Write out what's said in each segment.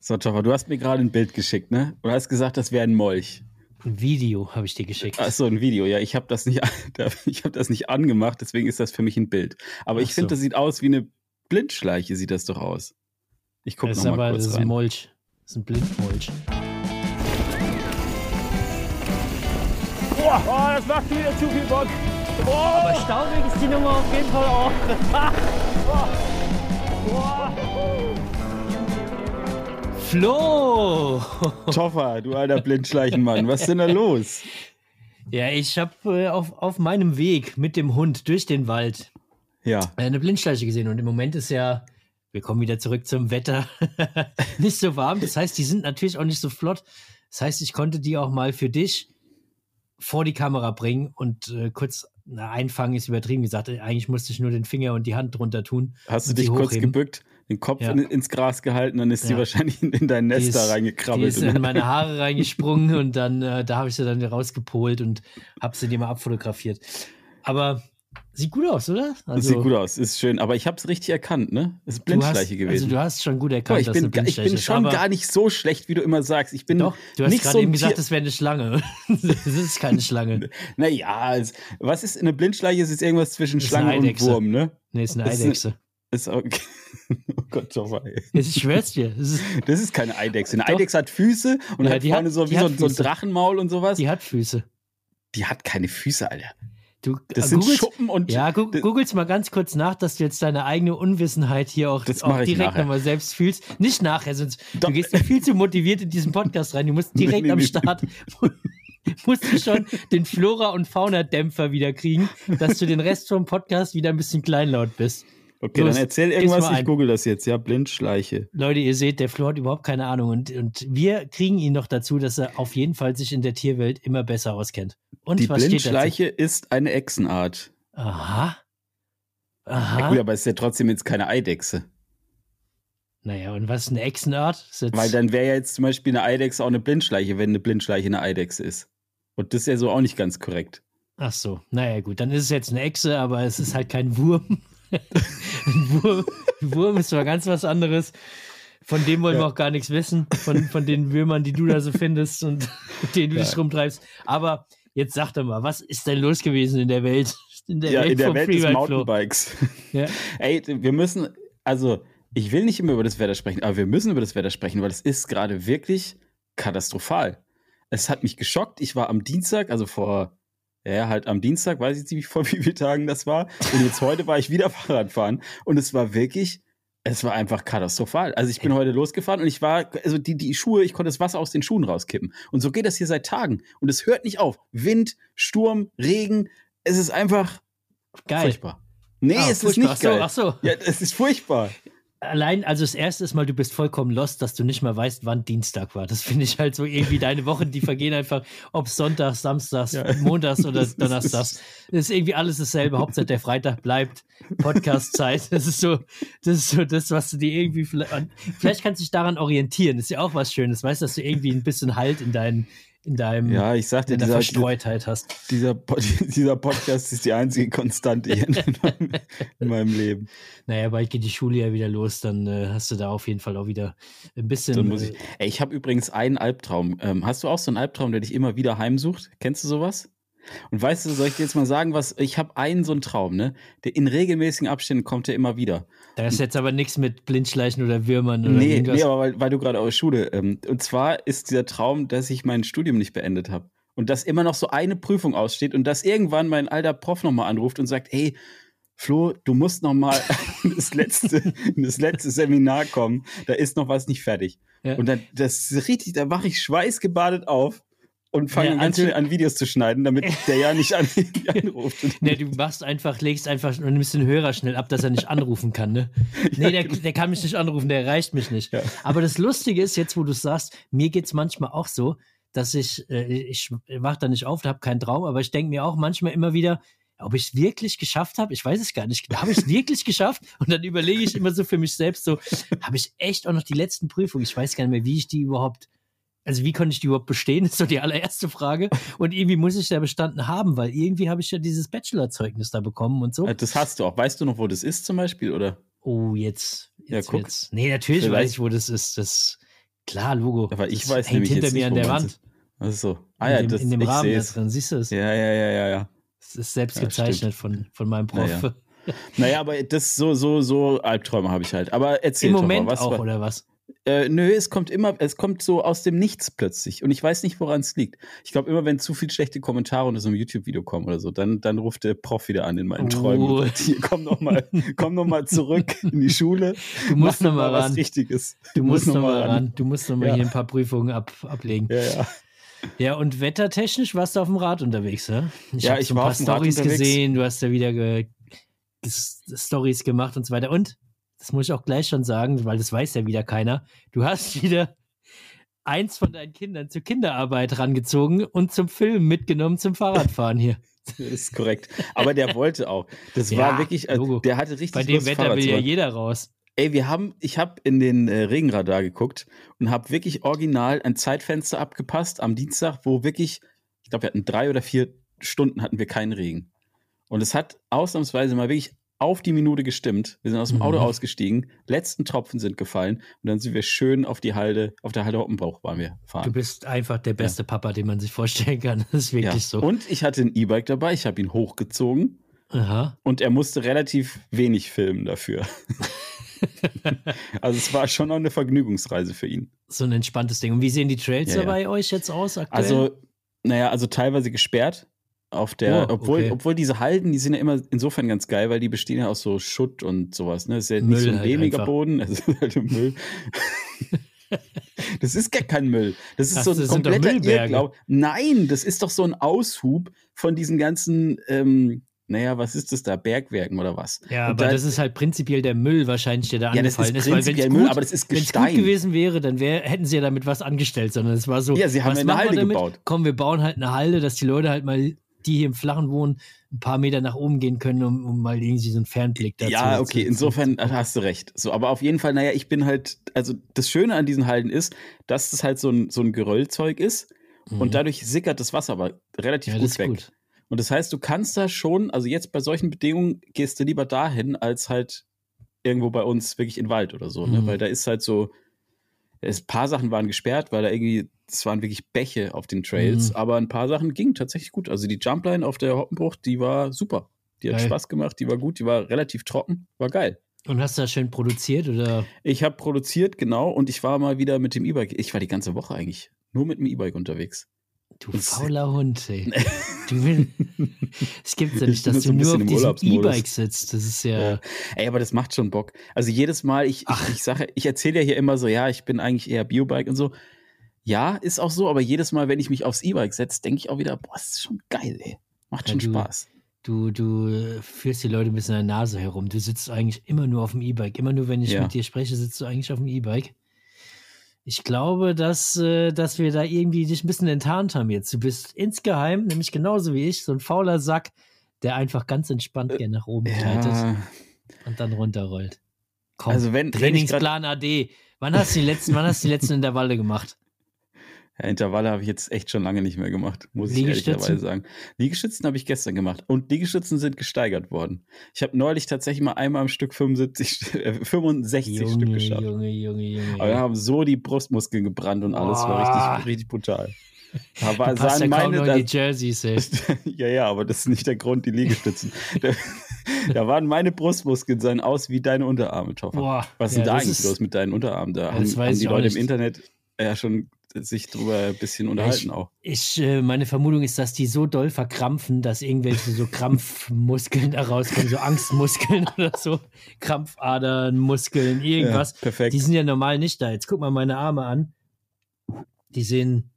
So, Toffer, du hast mir gerade ein Bild geschickt, ne? Du hast gesagt, das wäre ein Molch. Ein Video habe ich dir geschickt. Ach so, ein Video. Ja, ich habe das nicht, ich habe das nicht angemacht, deswegen ist das für mich ein Bild. Aber ich finde, das sieht aus wie eine Blindschleiche, sieht das doch aus. Ich gucke noch mal kurz das ist ein Molch. Das ist ein Blindmolch. Boah, oh, das macht wieder zu viel Bock. Oh. Aber staunig ist die Nummer auf jeden Fall auch. Flo! Toffer, du alter Blindschleichenmann, was ist denn da los? Ja, ich habe äh, auf, auf meinem Weg mit dem Hund durch den Wald ja. eine Blindschleiche gesehen. Und im Moment ist ja, wir kommen wieder zurück zum Wetter, nicht so warm. Das heißt, die sind natürlich auch nicht so flott. Das heißt, ich konnte die auch mal für dich vor die Kamera bringen und äh, kurz na, einfangen ist übertrieben gesagt. Eigentlich musste ich nur den Finger und die Hand drunter tun. Hast du dich kurz gebückt, den Kopf ja. in, ins Gras gehalten, dann ist ja. sie wahrscheinlich in, in dein Nest da reingekrabbelt. Die ist in meine Haare reingesprungen und dann, äh, da habe ich sie dann rausgepolt und habe sie dir mal abfotografiert. Aber Sieht gut aus, oder? Also, Sieht gut aus, ist schön. Aber ich habe es richtig erkannt, ne? Es ist Blindschleiche hast, gewesen. Also du hast schon gut erkannt, oh, ich bin, dass Ich bin schon gar nicht so schlecht, wie du immer sagst. Ich bin Doch, du hast gerade so eben gesagt, das wäre eine Schlange. das ist keine Schlange. naja, was ist eine Blindschleiche? Es ist irgendwas zwischen Schlange und Wurm, ne? Nee, ist eine Eidechse. Ist okay. Oh Gott, doch mal. Ich schwör's dir. Das ist, das ist keine Eidechse. Eine Doch. Eidechse hat Füße und ja, hat vorne hat, so wie so, so, ein Drachenmaul und sowas. Die hat Füße. Die hat keine Füße, Alter. Du, das äh, sind googles, Schuppen und. Ja, gu googelst mal ganz kurz nach, dass du jetzt deine eigene Unwissenheit hier auch, auch direkt nochmal selbst fühlst. Nicht nachher, sonst Doch. du gehst ja viel zu motiviert in diesen Podcast rein. Du musst direkt nee, nee, am Start. musst du schon den Flora- und Faunadämpfer wieder kriegen, dass du den Rest vom Podcast wieder ein bisschen kleinlaut bist. Okay, Los, dann erzähl irgendwas, ich google das jetzt, ja, Blindschleiche. Leute, ihr seht, der Flo hat überhaupt keine Ahnung und, und wir kriegen ihn noch dazu, dass er auf jeden Fall sich in der Tierwelt immer besser auskennt. Und Die Blindschleiche ist eine Echsenart. Aha. Aha. Ja, gut, aber es ist ja trotzdem jetzt keine Eidechse. Naja, und was ist eine Echsenart? Weil dann wäre ja jetzt zum Beispiel eine Eidechse auch eine Blindschleiche, wenn eine Blindschleiche eine Eidechse ist. Und das ist ja so auch nicht ganz korrekt. Ach so, naja, gut, dann ist es jetzt eine Echse, aber es ist halt kein Wurm. Ein, Wurm, ein Wurm ist zwar ganz was anderes. Von dem wollen ja. wir auch gar nichts wissen, von, von den Würmern, die du da so findest und mit denen du ja. dich rumtreibst. Aber jetzt sag doch mal, was ist denn los gewesen in der Welt? In der ja, Welt, in der Welt des Mountainbikes. Ja. Ey, wir müssen, also ich will nicht immer über das Wetter sprechen, aber wir müssen über das Wetter sprechen, weil es ist gerade wirklich katastrophal. Es hat mich geschockt. Ich war am Dienstag, also vor ja, halt am Dienstag, weiß ich nicht, vor wie vielen Tagen das war. Und jetzt heute war ich wieder Fahrradfahren und es war wirklich, es war einfach katastrophal. Also ich bin heute losgefahren und ich war, also die, die Schuhe, ich konnte das Wasser aus den Schuhen rauskippen. Und so geht das hier seit Tagen. Und es hört nicht auf. Wind, Sturm, Regen. Es ist einfach geil. Furchtbar. Nee, ah, es furchtbar. ist nicht geil. Ach so, ach so. Ja, es ist furchtbar allein, also das erste ist mal, du bist vollkommen lost, dass du nicht mal weißt, wann Dienstag war. Das finde ich halt so irgendwie deine Wochen, die vergehen einfach, ob Sonntags, Samstags, ja. Montags oder Donnerstags. Das ist irgendwie alles dasselbe. Hauptsache der Freitag bleibt Podcast-Zeit. Das ist so, das ist so das, was du dir irgendwie vielleicht, vielleicht kannst du dich daran orientieren. Das ist ja auch was Schönes. Weißt, dass du irgendwie ein bisschen Halt in deinen, in deinem ja, ich sagte, in dieser, Verstreutheit hast. Dieser, dieser Podcast ist die einzige Konstante in meinem, in meinem Leben. Naja, bald geht die Schule ja wieder los, dann äh, hast du da auf jeden Fall auch wieder ein bisschen. Dann muss ich, äh, ey, ich habe übrigens einen Albtraum. Ähm, hast du auch so einen Albtraum, der dich immer wieder heimsucht? Kennst du sowas? Und weißt du, soll ich dir jetzt mal sagen, was ich habe einen so einen Traum, ne? Der in regelmäßigen Abständen kommt der immer wieder. Da ist jetzt aber nichts mit Blindschleichen oder Würmern oder Nee, irgendwas. nee, aber weil, weil du gerade aus Schule. Ähm, und zwar ist dieser Traum, dass ich mein Studium nicht beendet habe. Und dass immer noch so eine Prüfung aussteht und dass irgendwann mein alter Prof nochmal anruft und sagt, hey, Flo, du musst noch mal das letzte, das letzte Seminar kommen. Da ist noch was nicht fertig. Ja. Und dann, das ist richtig, da wache ich schweißgebadet auf und fange ja, ganz also, schnell an Videos zu schneiden, damit der ja nicht an, anruft. ne, du machst einfach, legst einfach und nimmst den Hörer schnell ab, dass er nicht anrufen kann, ne? Nee, der, genau. der kann mich nicht anrufen, der erreicht mich nicht. Ja. Aber das Lustige ist, jetzt wo du sagst, mir geht's manchmal auch so, dass ich, äh, ich wach da nicht auf, habe keinen Traum, aber ich denke mir auch manchmal immer wieder, ob ich es wirklich geschafft habe, ich weiß es gar nicht. Habe ich es wirklich geschafft? Und dann überlege ich immer so für mich selbst so, habe ich echt auch noch die letzten Prüfungen? Ich weiß gar nicht mehr, wie ich die überhaupt also wie konnte ich die überhaupt bestehen, ist so die allererste Frage. Und irgendwie muss ich da bestanden haben, weil irgendwie habe ich ja dieses Bachelorzeugnis da bekommen und so. Das hast du auch. Weißt du noch, wo das ist zum Beispiel, oder? Oh, jetzt. jetzt ja, guck. Jetzt. Nee, natürlich Vielleicht. weiß ich, wo das ist. Das Klar, Logo. Aber ich das weiß hängt hinter mir an der Wand. Also, ah ja, in dem, das, in dem Rahmen da drin, siehst du es? Ja, ja, ja, ja, ja. Es ist selbst ja, gezeichnet von, von meinem Prof. Naja. naja, aber das so, so, so Albträume habe ich halt. Aber erzähl Im Moment mal, was auch, oder was? Äh, nö, es kommt immer, es kommt so aus dem Nichts plötzlich. Und ich weiß nicht, woran es liegt. Ich glaube, immer wenn zu viel schlechte Kommentare unter so einem YouTube-Video kommen oder so, dann, dann ruft der Prof wieder an in meinen Träumen. Oh. Hier, komm noch mal, komm noch mal zurück in die Schule. Du musst noch mal ran. was Richtiges. Du, du musst, musst noch mal ran. ran. Du musst noch mal ja. hier ein paar Prüfungen ab, ablegen. Ja, ja. Ja, und wettertechnisch warst du auf dem Rad unterwegs, ne? Ich ja, ich so ein paar Stories gesehen, du hast da wieder ge Stories gemacht und so weiter. Und das muss ich auch gleich schon sagen, weil das weiß ja wieder keiner. Du hast wieder eins von deinen Kindern zur Kinderarbeit rangezogen und zum Film mitgenommen zum Fahrradfahren hier. Das ist korrekt. Aber der wollte auch. Das ja, war wirklich, also, der hatte richtig Bei dem Lust, Wetter Fahrrad will ja jeder raus. Ey, wir haben, ich habe in den äh, Regenradar geguckt und habe wirklich original ein Zeitfenster abgepasst am Dienstag, wo wirklich, ich glaube, wir hatten drei oder vier Stunden hatten wir keinen Regen. Und es hat ausnahmsweise mal wirklich auf die Minute gestimmt. Wir sind aus dem Auto mhm. ausgestiegen, letzten Tropfen sind gefallen und dann sind wir schön auf die Halde, auf der Halde Hoppenbauch waren wir fahren. Du bist einfach der beste ja. Papa, den man sich vorstellen kann. Das ist wirklich ja. so. Und ich hatte ein E-Bike dabei, ich habe ihn hochgezogen. Aha. Und er musste relativ wenig filmen dafür. also es war schon auch eine Vergnügungsreise für ihn. So ein entspanntes Ding. Und wie sehen die Trails ja, bei euch jetzt aus aktuell? Also, naja, also teilweise gesperrt auf der, oh, obwohl, okay. obwohl diese Halden, die sind ja immer insofern ganz geil, weil die bestehen ja aus so Schutt und sowas. Ne? Das ist ja Müll nicht so ein halt lehmiger Boden, es ist halt Müll. das ist gar kein Müll. Das ist Ach, so ein kompletter Irrglaube. Nein, das ist doch so ein Aushub von diesen ganzen, ähm, naja, was ist das da? Bergwerken oder was? Ja, und aber da, das ist halt prinzipiell der Müll wahrscheinlich, der da ja, angefallen das ist. Weil wenn Müll, aber das ist Gestein. Wenn es gut gewesen wäre, dann wär, hätten sie ja damit was angestellt, sondern es war so. Ja, sie haben eine Halde gebaut. Komm, wir bauen halt eine Halde, dass die Leute halt mal die hier im Flachen wohnen, ein paar Meter nach oben gehen können, um, um mal irgendwie so einen Fernblick dazu Ja, okay, zu, insofern hast du recht. So, aber auf jeden Fall, naja, ich bin halt, also das Schöne an diesen Halden ist, dass es halt so ein, so ein Geröllzeug ist mhm. und dadurch sickert das Wasser aber relativ ja, gut weg. Gut. Und das heißt, du kannst da schon, also jetzt bei solchen Bedingungen gehst du lieber dahin, als halt irgendwo bei uns wirklich in den Wald oder so, ne? mhm. ne? Weil da ist halt so, ein paar Sachen waren gesperrt, weil da irgendwie es waren wirklich Bäche auf den Trails, mhm. aber ein paar Sachen gingen tatsächlich gut. Also die Jumpline auf der Hoppenbrucht, die war super. Die hat geil. Spaß gemacht, die war gut, die war relativ trocken, war geil. Und hast du das schön produziert oder? Ich habe produziert, genau, und ich war mal wieder mit dem E-Bike. Ich war die ganze Woche eigentlich nur mit dem E-Bike unterwegs. Du fauler Hund, ey. Du will, es gibt ja nicht, dass du nur auf diesem E-Bike sitzt. Das ist ja, ja. Ey, aber das macht schon Bock. Also jedes Mal, ich, ich, ich sage, ich erzähle ja hier immer so, ja, ich bin eigentlich eher Biobike und so. Ja, ist auch so, aber jedes Mal, wenn ich mich aufs E-Bike setze, denke ich auch wieder, boah, das ist schon geil, ey. Macht schon ja, du, Spaß. Du, du führst die Leute ein bisschen an der Nase herum. Du sitzt eigentlich immer nur auf dem E-Bike. Immer nur, wenn ich ja. mit dir spreche, sitzt du eigentlich auf dem E-Bike. Ich glaube, dass, äh, dass wir da irgendwie dich ein bisschen enttarnt haben jetzt. Du bist insgeheim, nämlich genauso wie ich, so ein fauler Sack, der einfach ganz entspannt äh, gerne nach oben gleitet ja. und dann runterrollt. Komm, also wenn, Trainingsplan wenn AD. Wann hast du die letzten, wann hast du die letzten Intervalle gemacht? Ja, Intervalle habe ich jetzt echt schon lange nicht mehr gemacht, muss ich ehrlicherweise sagen. Liegestützen habe ich gestern gemacht und Liegestützen sind gesteigert worden. Ich habe neulich tatsächlich mal einmal am Stück 75, äh, 65 Junge, Stück geschafft. Junge, Junge, Junge. Aber wir haben so die Brustmuskeln gebrannt und alles oh. war richtig, richtig brutal. Aber du passt ja meine, kaum in die Jerseys, ey. ja, ja, aber das ist nicht der Grund, die Liegestützen. da, da, waren meine Brustmuskeln sahen aus wie deine Unterarme, Toffer. Was ist ja, denn da eigentlich los mit deinen Unterarmen? Da haben, haben die Leute nicht. im Internet ja schon sich drüber ein bisschen unterhalten ich, auch. Ich, äh, meine Vermutung ist, dass die so doll verkrampfen, dass irgendwelche so Krampfmuskeln da rauskommen, so Angstmuskeln oder so, Krampfadern, Muskeln, irgendwas. Ja, perfekt. Die sind ja normal nicht da. Jetzt guck mal meine Arme an. Die sehen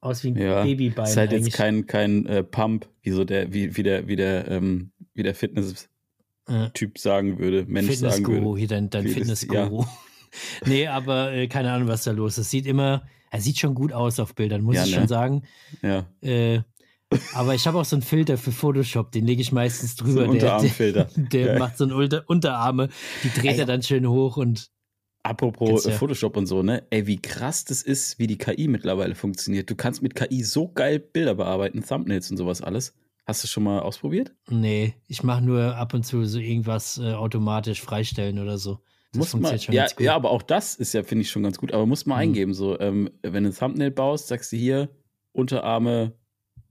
aus wie ein ja, Babybein. Ist halt eigentlich. jetzt kein, kein äh, Pump, wie so der, wie, wie der, wie der, ähm, wie der Fitness-Typ ja. sagen würde, Mensch Fitness sagen würde. Hier dein, dein Fitness-Guru. Ja. nee, aber äh, keine Ahnung, was da los ist. Sieht immer, er sieht schon gut aus auf Bildern, muss ja, ich ne? schon sagen. Ja. Äh, aber ich habe auch so einen Filter für Photoshop, den lege ich meistens drüber. So Unterarmfilter. Der, der, der macht so einen Unter Unterarme, die dreht Ey, er dann schön hoch und. Apropos ja. Photoshop und so, ne? Ey, wie krass das ist, wie die KI mittlerweile funktioniert. Du kannst mit KI so geil Bilder bearbeiten, Thumbnails und sowas alles. Hast du schon mal ausprobiert? Nee, ich mache nur ab und zu so irgendwas äh, automatisch freistellen oder so. Das muss man, ja, ja, aber auch das ist ja, finde ich, schon ganz gut. Aber muss man mhm. eingeben, so, ähm, wenn du ein Thumbnail baust, sagst du hier Unterarme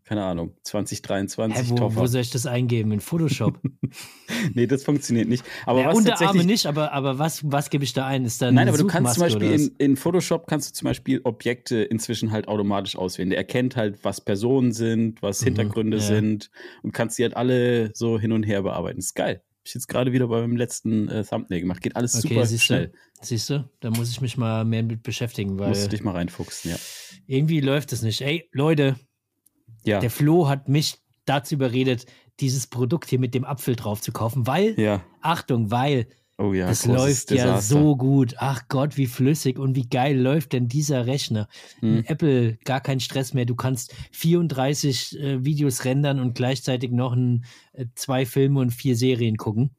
keine Ahnung, 2023. Hä, wo, wo, soll ich das eingeben? In Photoshop? nee, das funktioniert nicht. Aber ja, was Unterarme nicht, aber, aber was, was gebe ich da ein? Ist da Nein, aber du kannst zum Beispiel in, in, Photoshop kannst du zum Beispiel Objekte inzwischen halt automatisch auswählen. Der erkennt halt, was Personen sind, was mhm, Hintergründe ja. sind und kannst die halt alle so hin und her bearbeiten. Das ist geil. Ich jetzt gerade wieder beim letzten äh, Thumbnail gemacht. Geht alles okay, super siehst schnell. Du, siehst du? Da muss ich mich mal mehr mit beschäftigen, weil. Musst du dich mal reinfuchsen, ja. Irgendwie läuft es nicht. Ey, Leute, ja. Der Flo hat mich dazu überredet, dieses Produkt hier mit dem Apfel drauf zu kaufen, weil, ja. Achtung, weil oh ja, das läuft Desaster. ja so gut. Ach Gott, wie flüssig und wie geil läuft denn dieser Rechner. Hm. Apple, gar kein Stress mehr. Du kannst 34 äh, Videos rendern und gleichzeitig noch ein, äh, zwei Filme und vier Serien gucken.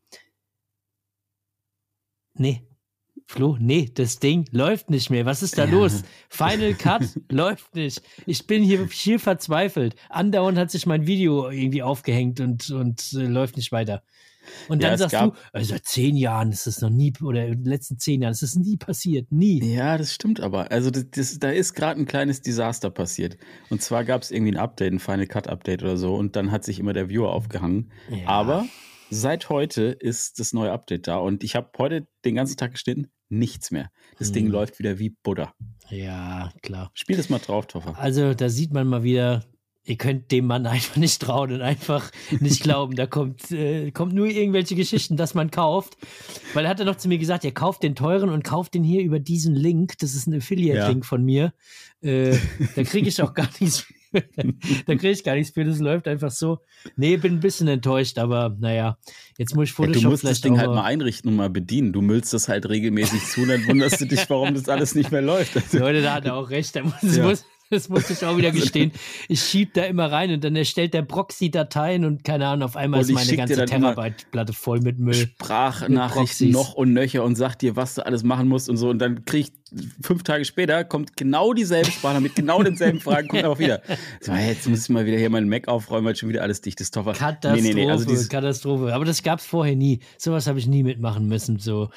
Nee, Flo, nee, das Ding läuft nicht mehr. Was ist da ja. los? Final Cut läuft nicht. Ich bin hier hier verzweifelt. Andauernd hat sich mein Video irgendwie aufgehängt und, und äh, läuft nicht weiter. Und dann ja, sagst du, also seit zehn Jahren ist das noch nie, oder in den letzten zehn Jahren ist das nie passiert, nie. Ja, das stimmt aber. Also das, das, da ist gerade ein kleines Desaster passiert. Und zwar gab es irgendwie ein Update, ein Final Cut Update oder so, und dann hat sich immer der Viewer aufgehangen. Ja. Aber seit heute ist das neue Update da und ich habe heute den ganzen Tag geschnitten, nichts mehr. Das hm. Ding läuft wieder wie Butter. Ja, klar. Spiel das mal drauf, Toffer. Also, da sieht man mal wieder, ihr könnt dem Mann einfach nicht trauen und einfach nicht glauben. Da kommt, äh, kommt nur irgendwelche Geschichten, dass man kauft. Weil er hat ja noch zu mir gesagt, ihr kauft den teuren und kauft den hier über diesen Link. Das ist ein Affiliate-Link ja. von mir. Äh, da kriege ich auch gar nichts da kriege ich gar nichts für, das läuft einfach so. Nee, bin ein bisschen enttäuscht, aber naja, jetzt muss ich Photoshop ja, Du musst das Ding halt mal einrichten und mal bedienen. Du müllst das halt regelmäßig zu und dann wunderst du dich, warum das alles nicht mehr läuft. Leute, da hat er auch recht. Da muss, ja. muss, das muss ich auch wieder gestehen. Ich schieb da immer rein und dann erstellt der Proxy Dateien und keine Ahnung, auf einmal ist meine ganze Terabyte-Platte voll mit Müll. Sprachnachrichten noch und nöcher und sagt dir, was du alles machen musst und so. Und dann krieg ich fünf Tage später kommt genau dieselbe Sprache mit genau denselben Fragen, kommt auch wieder. So, jetzt muss ich mal wieder hier meinen Mac aufräumen, weil schon wieder alles dicht ist. Katastrophe, nee, nee, nee. Also Katastrophe. Aber das gab es vorher nie. Sowas habe ich nie mitmachen müssen. So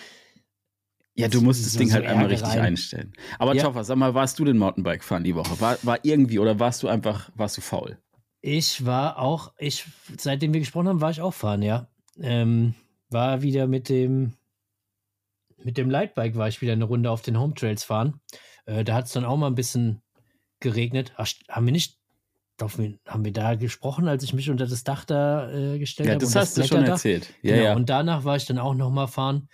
ja, du musst das so, Ding halt so einmal richtig einstellen. Aber ja. Toffer, sag mal, warst du denn Mountainbike fahren die Woche? War, war irgendwie oder warst du einfach, warst du faul? Ich war auch, ich, seitdem wir gesprochen haben, war ich auch fahren, ja. Ähm, war wieder mit dem, mit dem Lightbike war ich wieder eine Runde auf den Home Trails fahren. Äh, da hat es dann auch mal ein bisschen geregnet. Ach, haben wir nicht, haben wir da gesprochen, als ich mich unter das Dach da äh, gestellt habe? Ja, das hast das du schon erzählt. Ja, genau. ja. Und danach war ich dann auch noch mal fahren.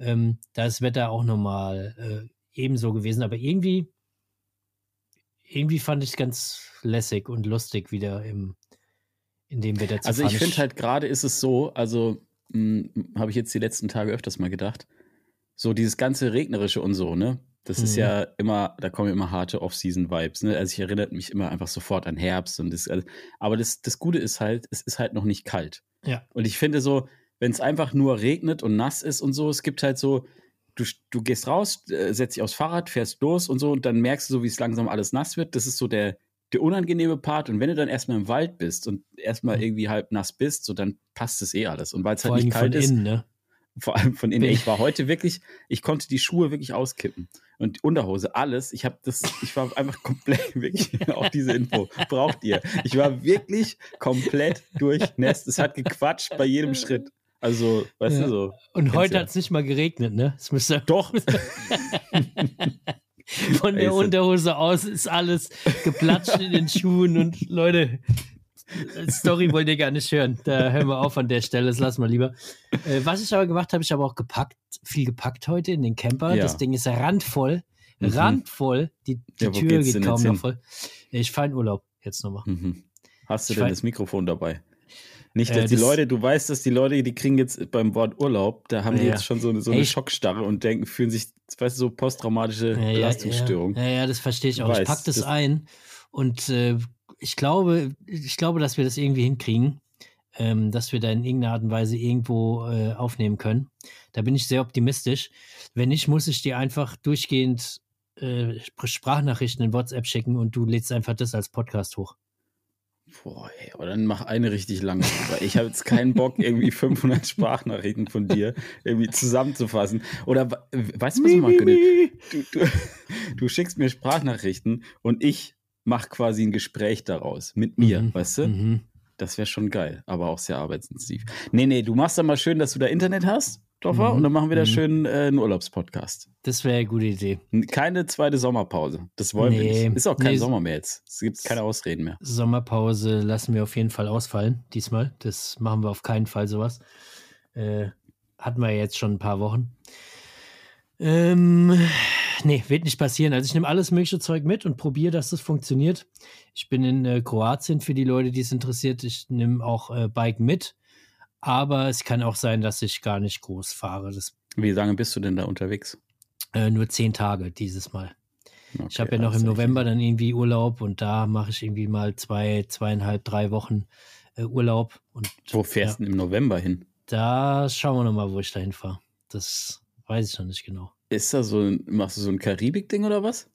Ähm, da ist das Wetter auch nochmal äh, ebenso gewesen, aber irgendwie, irgendwie fand ich es ganz lässig und lustig wieder im, in dem Wetter zu Also ich finde halt gerade ist es so, also hm, habe ich jetzt die letzten Tage öfters mal gedacht, so dieses ganze regnerische und so, ne? Das mhm. ist ja immer, da kommen immer harte Off-Season-Vibes, ne? Also ich erinnere mich immer einfach sofort an Herbst und das, also, aber das, das Gute ist halt, es ist halt noch nicht kalt. Ja. Und ich finde so, wenn es einfach nur regnet und nass ist und so, es gibt halt so, du, du gehst raus, äh, setzt dich aufs Fahrrad, fährst los und so und dann merkst du so, wie es langsam alles nass wird. Das ist so der, der unangenehme Part. Und wenn du dann erstmal im Wald bist und erstmal mhm. irgendwie halb nass bist, so dann passt es eh alles. Und weil es halt nicht kalt ist. Innen, ne? Vor allem von innen. Ich war heute wirklich, ich konnte die Schuhe wirklich auskippen. Und die Unterhose, alles. Ich habe das, ich war einfach komplett, wirklich, auch diese Info braucht ihr. Ich war wirklich komplett durchnässt. Es hat gequatscht bei jedem Schritt. Also, weißt ja. du so. Und heute ja. hat es nicht mal geregnet, ne? Es müsste Doch. Von der Unterhose aus ist alles geplatscht in den Schuhen und Leute, Story wollt ihr gar nicht hören. Da hören wir auf an der Stelle, das lassen wir lieber. Äh, was ich aber gemacht habe, ich habe auch gepackt, viel gepackt heute in den Camper. Ja. Das Ding ist randvoll. Mhm. Randvoll. Die, die ja, Tür geht kaum noch voll. Ich fahre in Urlaub jetzt nochmal. Mhm. Hast du ich denn das Mikrofon dabei? Nicht, dass äh, das die Leute, du weißt, dass die Leute, die kriegen jetzt beim Wort Urlaub, da haben ja, die jetzt schon so, so eine Schockstarre und denken, fühlen sich, weißt du, so posttraumatische ja, Belastungsstörung. Ja, ja, das verstehe ich auch. Weiß, ich packe das, das, ein und äh, ich glaube, ich glaube, dass wir das irgendwie hinkriegen, ähm, dass wir da in irgendeiner Art und Weise irgendwo äh, aufnehmen können. Da bin ich sehr optimistisch. Wenn nicht, muss ich dir einfach durchgehend äh, Sprachnachrichten in WhatsApp schicken und du lädst einfach das als Podcast hoch. Boah, ey, aber dann mach eine richtig lange. Ich habe jetzt keinen Bock, irgendwie 500 Sprachnachrichten von dir irgendwie zusammenzufassen. Oder weißt du, was ich mache? Du, du, du schickst mir Sprachnachrichten und ich mache quasi ein Gespräch daraus mit mir, mhm. weißt du? Mhm. Das wäre schon geil, aber auch sehr arbeitsintensiv. Nee, nee, du machst dann mal schön, dass du da Internet hast Doffer, mhm. und dann machen wir da mhm. schön äh, einen Urlaubspodcast. Das wäre eine gute Idee. Keine zweite Sommerpause. Das wollen nee. wir nicht. Ist auch kein nee. Sommer mehr jetzt. Es gibt keine Ausreden mehr. Sommerpause lassen wir auf jeden Fall ausfallen, diesmal. Das machen wir auf keinen Fall sowas. Äh, hatten wir jetzt schon ein paar Wochen. Ähm, nee, wird nicht passieren. Also ich nehme alles mögliche Zeug mit und probiere, dass das funktioniert. Ich bin in äh, Kroatien für die Leute, die es interessiert. Ich nehme auch äh, Bike mit aber es kann auch sein, dass ich gar nicht groß fahre. Das, Wie lange bist du denn da unterwegs? Äh, nur zehn Tage dieses Mal. Okay, ich habe ja noch im November dann irgendwie Urlaub und da mache ich irgendwie mal zwei, zweieinhalb, drei Wochen äh, Urlaub. Und, wo fährst du ja, im November hin? Da schauen wir nochmal, wo ich da hinfahre. Das weiß ich noch nicht genau. Ist da so ein, machst du so ein Karibik-Ding oder was?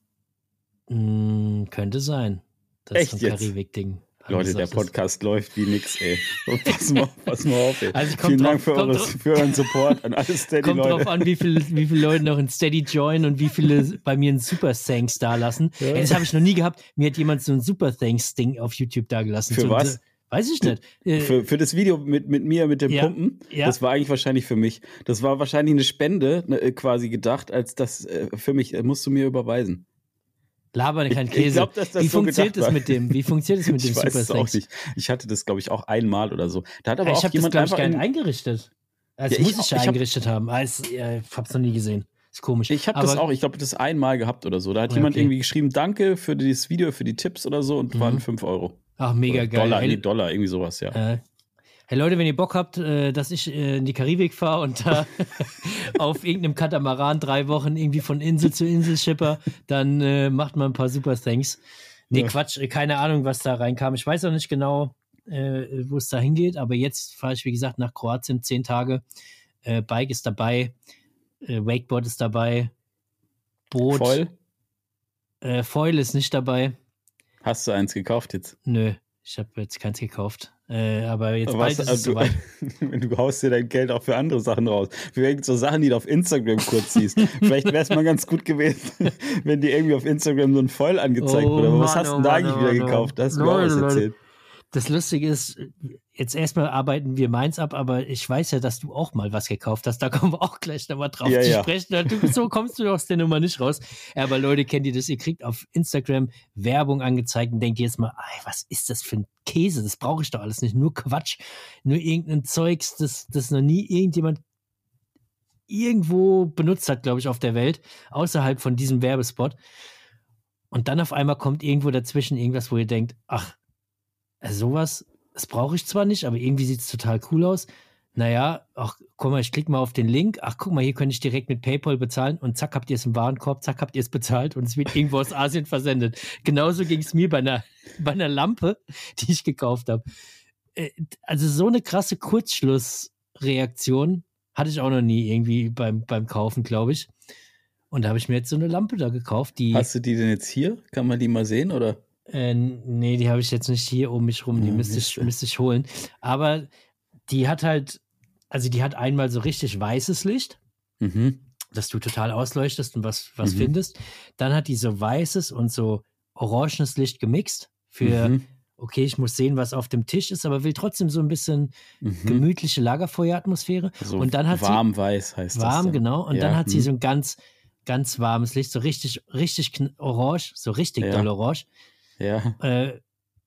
Mm, könnte sein. Das Echt ist ein Karibik-Ding. Leute, der Podcast läuft wie nix, ey. Pass mal, pass mal auf, ey. Also Vielen drauf, Dank für, eures, für, euren Support an alle Steady-Leute. Kommt drauf an, wie, viel, wie viele Leute noch in Steady joinen und wie viele bei mir ein Super Thanks da lassen. Ja. Ey, das habe ich noch nie gehabt. Mir hat jemand so ein Super Thanks-Ding auf YouTube da gelassen. Für so, was? Weiß ich nicht. Äh, für, für das Video mit, mit mir, mit dem ja, Pumpen, ja. das war eigentlich wahrscheinlich für mich. Das war wahrscheinlich eine Spende ne, quasi gedacht, als das äh, für mich, äh, musst du mir überweisen. Laber kein Käse. Ich glaub, dass das Wie so funktioniert das mit dem? Wie funktioniert das mit dem ich weiß es auch nicht. Ich hatte das, glaube ich, auch einmal oder so. Da hat aber ich auch jemand das, glaube ich, eingerichtet. Also ja, muss ich, ich ja eingerichtet hab, haben. Also, ja, ich habe es noch nie gesehen. Ist komisch. Ich habe das auch, ich glaube, das einmal gehabt oder so. Da hat jemand okay. irgendwie geschrieben, danke für dieses Video, für die Tipps oder so und mhm. waren 5 Euro. Ach, mega oder geil. Dollar, nee, Dollar, irgendwie sowas, ja. Äh, Hey Leute, wenn ihr Bock habt, äh, dass ich äh, in die Karibik fahre und da auf irgendeinem Katamaran drei Wochen irgendwie von Insel zu Insel schipper, dann äh, macht mal ein paar Super Thanks. Nee, ja. Quatsch, keine Ahnung, was da reinkam. Ich weiß auch nicht genau, wo es da hingeht, aber jetzt fahre ich, wie gesagt, nach Kroatien, zehn Tage. Bike ist dabei, Wakeboard ist dabei, Boot. Foil? Foil ist nicht dabei. Hast du eins gekauft jetzt? Nö, ich habe jetzt keins gekauft. Äh, aber jetzt bald ist es also, soweit. Du haust dir dein Geld auch für andere Sachen raus. Für so Sachen, die du auf Instagram kurz siehst. Vielleicht wäre es mal ganz gut gewesen, wenn dir irgendwie auf Instagram so ein Foil angezeigt oh, wurde. Aber was hast du oh, da Mann, eigentlich oh, wieder gekauft? Das hast du mir auch was erzählt. Das Lustige ist, jetzt erstmal arbeiten wir meins ab, aber ich weiß ja, dass du auch mal was gekauft hast. Da kommen wir auch gleich nochmal drauf ja, zu ja. sprechen. Du, so kommst du aus der Nummer nicht raus. Aber Leute, kennt ihr das? Ihr kriegt auf Instagram Werbung angezeigt und denkt jetzt mal, was ist das für ein Käse? Das brauche ich doch alles nicht. Nur Quatsch, nur irgendein Zeugs, das, das noch nie irgendjemand irgendwo benutzt hat, glaube ich, auf der Welt, außerhalb von diesem Werbespot. Und dann auf einmal kommt irgendwo dazwischen irgendwas, wo ihr denkt, ach, sowas, das brauche ich zwar nicht, aber irgendwie sieht es total cool aus. Naja, ach, guck mal, ich klicke mal auf den Link. Ach, guck mal, hier könnte ich direkt mit PayPal bezahlen und zack, habt ihr es im Warenkorb, zack, habt ihr es bezahlt und es wird irgendwo aus Asien versendet. Genauso ging es mir bei einer, bei einer Lampe, die ich gekauft habe. Äh, also so eine krasse Kurzschlussreaktion hatte ich auch noch nie irgendwie beim, beim Kaufen, glaube ich. Und da habe ich mir jetzt so eine Lampe da gekauft, die. Hast du die denn jetzt hier? Kann man die mal sehen, oder? Äh, nee, die habe ich jetzt nicht hier um mich rum. Die ja, müsste, ich, müsste ich holen. Aber die hat halt, also die hat einmal so richtig weißes Licht, mhm. dass du total ausleuchtest und was, was mhm. findest. Dann hat die so weißes und so orangenes Licht gemixt für, mhm. okay, ich muss sehen, was auf dem Tisch ist, aber will trotzdem so ein bisschen mhm. gemütliche Lagerfeueratmosphäre. So und dann hat warm sie, weiß heißt warm, das. Warm, genau. Und ja. dann hat sie mhm. so ein ganz, ganz warmes Licht, so richtig, richtig orange, so richtig ja. doll orange. Ja. Äh,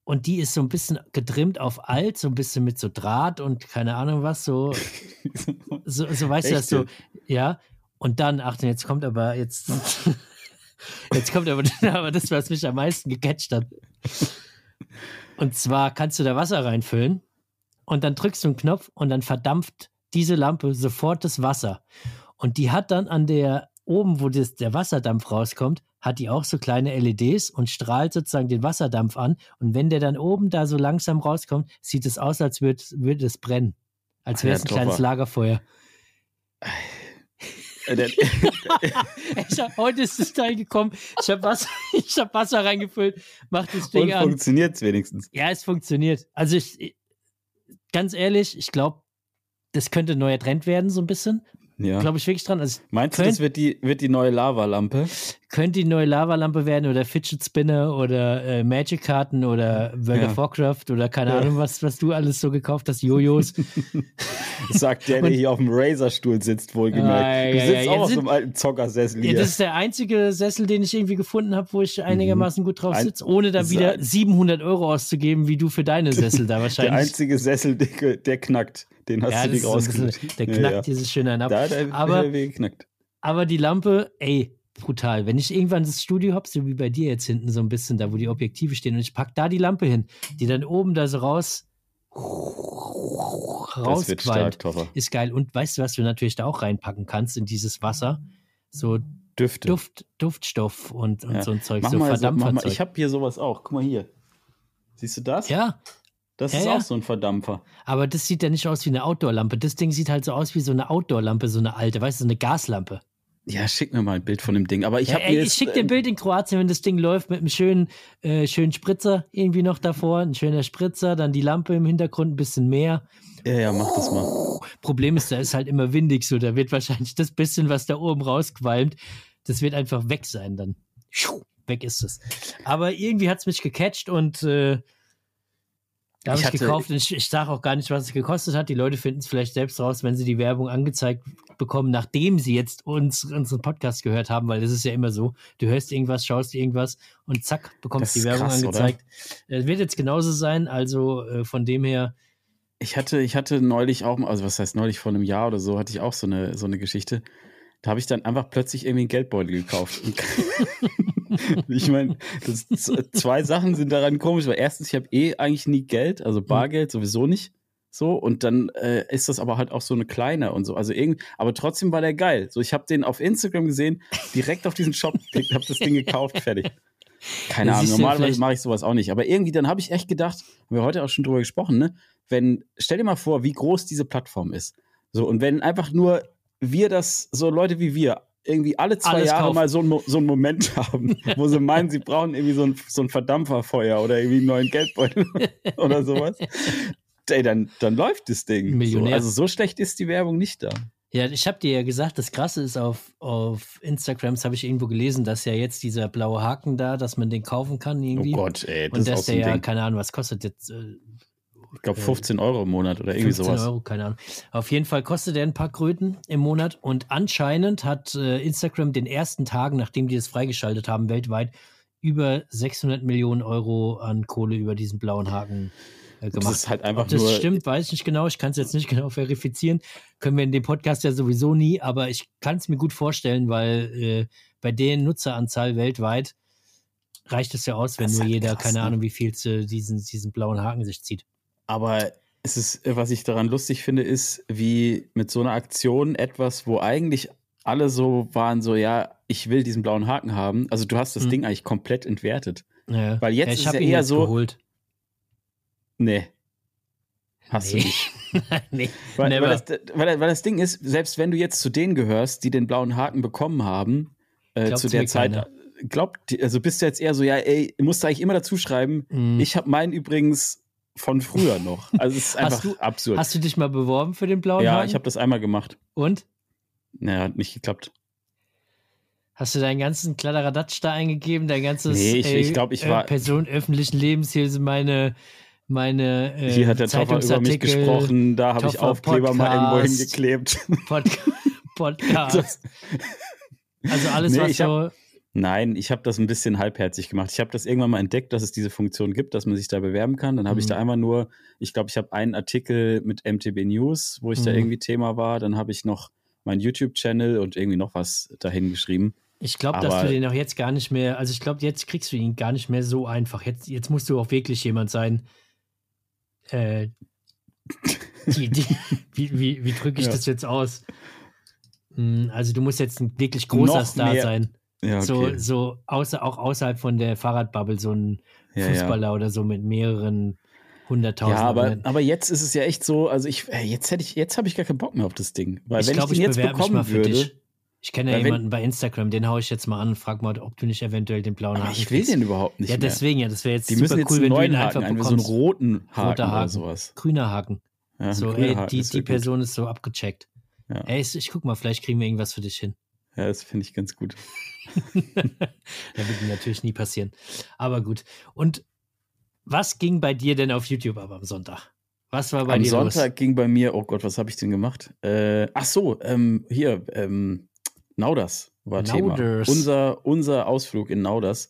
und die ist so ein bisschen getrimmt auf alt, so ein bisschen mit so Draht und keine Ahnung was, so, so, so weißt Echt? du das so, ja. Und dann, Achtung, jetzt kommt aber, jetzt, jetzt kommt aber, aber das, was mich am meisten gecatcht hat. Und zwar kannst du da Wasser reinfüllen und dann drückst du einen Knopf und dann verdampft diese Lampe sofort das Wasser. Und die hat dann an der, oben, wo das, der Wasserdampf rauskommt, hat die auch so kleine LEDs und strahlt sozusagen den Wasserdampf an. Und wenn der dann oben da so langsam rauskommt, sieht es aus, als würde, würde es brennen. Als wäre es ein kleines Lagerfeuer. hab, heute ist das Teil gekommen. Ich habe Wasser, hab Wasser reingefüllt, mach das Ding Und an. funktioniert es wenigstens? Ja, es funktioniert. Also ich, ganz ehrlich, ich glaube, das könnte ein neuer Trend werden, so ein bisschen. Ja. Glaube ich wirklich dran. Also Meinst könnt, du, das wird die, wird die neue Lavalampe? Könnte die neue Lavalampe werden oder Fidget Spinner oder äh, Magic-Karten oder World ja. of Warcraft oder keine ja. Ahnung, was, was du alles so gekauft hast, Jojos. sagt der, der hier auf dem Razerstuhl sitzt, wohlgemerkt. Ah, du sitzt auch auf so einem alten Zockersessel hier. das ist der einzige Sessel, den ich irgendwie gefunden habe, wo ich einigermaßen gut drauf sitze, ohne da wieder 700 Euro auszugeben, wie du für deine Sessel da wahrscheinlich. Der einzige Sessel, der, der knackt. Den hast ja, du dir rausgelegt. Der knackt ja, dieses schön einen ab. Da, der, aber, der knackt. aber die Lampe, ey, brutal. Wenn ich irgendwann das Studio habe, so wie bei dir jetzt hinten so ein bisschen, da wo die Objektive stehen und ich packe da die Lampe hin, die dann oben da so raus rausqualmt, ist geil. Und weißt du, was du natürlich da auch reinpacken kannst in dieses Wasser? So Düfte. Duft, Duftstoff und, und ja. so ein Zeug, mach so Verdampferzeug. So, ich habe hier sowas auch. Guck mal hier. Siehst du das? Ja. Das ja, ist auch so ein Verdampfer. Aber das sieht ja nicht aus wie eine Outdoor-Lampe. Das Ding sieht halt so aus wie so eine Outdoor-Lampe, so eine alte, weißt du, so eine Gaslampe. Ja, schick mir mal ein Bild von dem Ding. Aber ich habe ja, Ich schick dir ein ähm, Bild in Kroatien, wenn das Ding läuft mit einem schönen, äh, schönen Spritzer irgendwie noch davor, ein schöner Spritzer, dann die Lampe im Hintergrund, ein bisschen mehr. Ja, ja, mach das mal. Problem ist, da ist halt immer windig so. Da wird wahrscheinlich das bisschen, was da oben rausqualmt, das wird einfach weg sein dann. Weg ist es. Aber irgendwie hat es mich gecatcht und äh, da habe ich, ich gekauft und ich, ich sage auch gar nicht, was es gekostet hat. Die Leute finden es vielleicht selbst raus, wenn sie die Werbung angezeigt bekommen, nachdem sie jetzt uns unseren Podcast gehört haben, weil das ist ja immer so. Du hörst irgendwas, schaust irgendwas und zack, bekommst die Werbung krass, angezeigt. Es wird jetzt genauso sein, also äh, von dem her. Ich hatte, ich hatte neulich auch, also was heißt neulich vor einem Jahr oder so, hatte ich auch so eine, so eine Geschichte. Da habe ich dann einfach plötzlich irgendwie einen Geldbeutel gekauft. ich meine, zwei Sachen sind daran komisch, weil erstens, ich habe eh eigentlich nie Geld, also Bargeld sowieso nicht. So, und dann äh, ist das aber halt auch so eine kleine und so. Also irgendwie, aber trotzdem war der geil. So, ich habe den auf Instagram gesehen, direkt auf diesen Shop geklickt, habe das Ding gekauft, fertig. Keine Ahnung, normalerweise mache ich sowas auch nicht. Aber irgendwie, dann habe ich echt gedacht, haben wir heute auch schon drüber gesprochen, ne? Wenn, stell dir mal vor, wie groß diese Plattform ist. So, und wenn einfach nur wir das, so Leute wie wir, irgendwie alle zwei Alles Jahre kaufen. mal so ein, so einen Moment haben, wo sie meinen, sie brauchen irgendwie so ein, so ein Verdampferfeuer oder irgendwie einen neuen Geldbeutel oder sowas. Ey, dann, dann läuft das Ding. Millionär. So, also so schlecht ist die Werbung nicht da. Ja, ich habe dir ja gesagt, das Krasse ist auf, auf Instagram, das habe ich irgendwo gelesen, dass ja jetzt dieser blaue Haken da, dass man den kaufen kann irgendwie. Oh Gott, ey. Das Und dass der ja, Ding. keine Ahnung, was kostet jetzt, äh, ich glaube 15 Euro im Monat oder irgendwie 15 sowas. 15 Euro, keine Ahnung. Auf jeden Fall kostet er ein paar Kröten im Monat und anscheinend hat äh, Instagram den ersten Tagen, nachdem die es freigeschaltet haben, weltweit über 600 Millionen Euro an Kohle über diesen blauen Haken äh, gemacht. Das ist halt einfach Ob das nur stimmt, weiß ich nicht genau. Ich kann es jetzt nicht genau verifizieren. Können wir in dem Podcast ja sowieso nie, aber ich kann es mir gut vorstellen, weil äh, bei der Nutzeranzahl weltweit reicht es ja aus, wenn nur halt jeder, krass, keine ne? Ahnung, wie viel zu diesen, diesen blauen Haken sich zieht. Aber es ist, was ich daran lustig finde, ist, wie mit so einer Aktion etwas, wo eigentlich alle so waren, so, ja, ich will diesen blauen Haken haben. Also du hast das mhm. Ding eigentlich komplett entwertet. Ja. Weil jetzt ja, ist ja eher so. Geholt. Nee. Hast nee. du nicht. nee, weil, weil, das, weil, weil, das, Ding ist, selbst wenn du jetzt zu denen gehörst, die den blauen Haken bekommen haben, äh, zu der Zeit, keiner. glaubt, also bist du jetzt eher so, ja, ey, musst du eigentlich immer dazu schreiben, mhm. ich habe meinen übrigens von früher noch. Also es ist einfach du, absurd. Hast du dich mal beworben für den blauen Ja, Haken? ich habe das einmal gemacht. Und? Naja, hat nicht geklappt. Hast du deinen ganzen Kladderadatsch da eingegeben, dein ganzes nee, ich, ich glaub, ich war, äh, Person öffentlichen Lebens, hier sind meine, meine äh, Hier hat der Toffer über mich gesprochen, da habe ich Aufkleber Podcast, mal irgendwo hingeklebt. Pod Podcast. also alles, nee, was so Nein, ich habe das ein bisschen halbherzig gemacht. Ich habe das irgendwann mal entdeckt, dass es diese Funktion gibt, dass man sich da bewerben kann. Dann habe mhm. ich da mhm. einmal nur, ich glaube, ich habe einen Artikel mit MTB News, wo ich mhm. da irgendwie Thema war. Dann habe ich noch meinen YouTube-Channel und irgendwie noch was dahin geschrieben. Ich glaube, dass du den auch jetzt gar nicht mehr, also ich glaube, jetzt kriegst du ihn gar nicht mehr so einfach. Jetzt, jetzt musst du auch wirklich jemand sein, äh, die, die, wie, wie, wie drücke ich ja. das jetzt aus? Hm, also du musst jetzt ein wirklich großer noch Star mehr, sein. Ja, okay. So, so außer, auch außerhalb von der Fahrradbubble, so ein ja, Fußballer ja. oder so mit mehreren hunderttausend. Ja, aber, aber jetzt ist es ja echt so, also ich, jetzt hätte ich, jetzt habe ich gar keinen Bock mehr auf das Ding. Weil ich wenn glaub, ich den ich jetzt bekommen würde. Ich kenne ja jemanden bei Instagram, den haue ich jetzt mal an und frag mal, ob du nicht eventuell den blauen Haken Ich will kriegst. den überhaupt nicht. Ja, deswegen, ja, das wäre jetzt die super jetzt cool, wenn du ihn Haken, einfach bekommst. so einen roten Haken, Roter Haken oder sowas. Grüner Haken. Ja, so, ey, die, die Person ist so abgecheckt. Ja. Ey, ich, ich guck mal, vielleicht kriegen wir irgendwas für dich hin. Ja, das finde ich ganz gut. da wird natürlich nie passieren. Aber gut. Und was ging bei dir denn auf YouTube aber am Sonntag? Was war bei am dir Am Sonntag los? ging bei mir, oh Gott, was habe ich denn gemacht? Äh, ach so, ähm, hier, ähm, Nauders war Nauders. Thema. Unser, unser Ausflug in Nauders.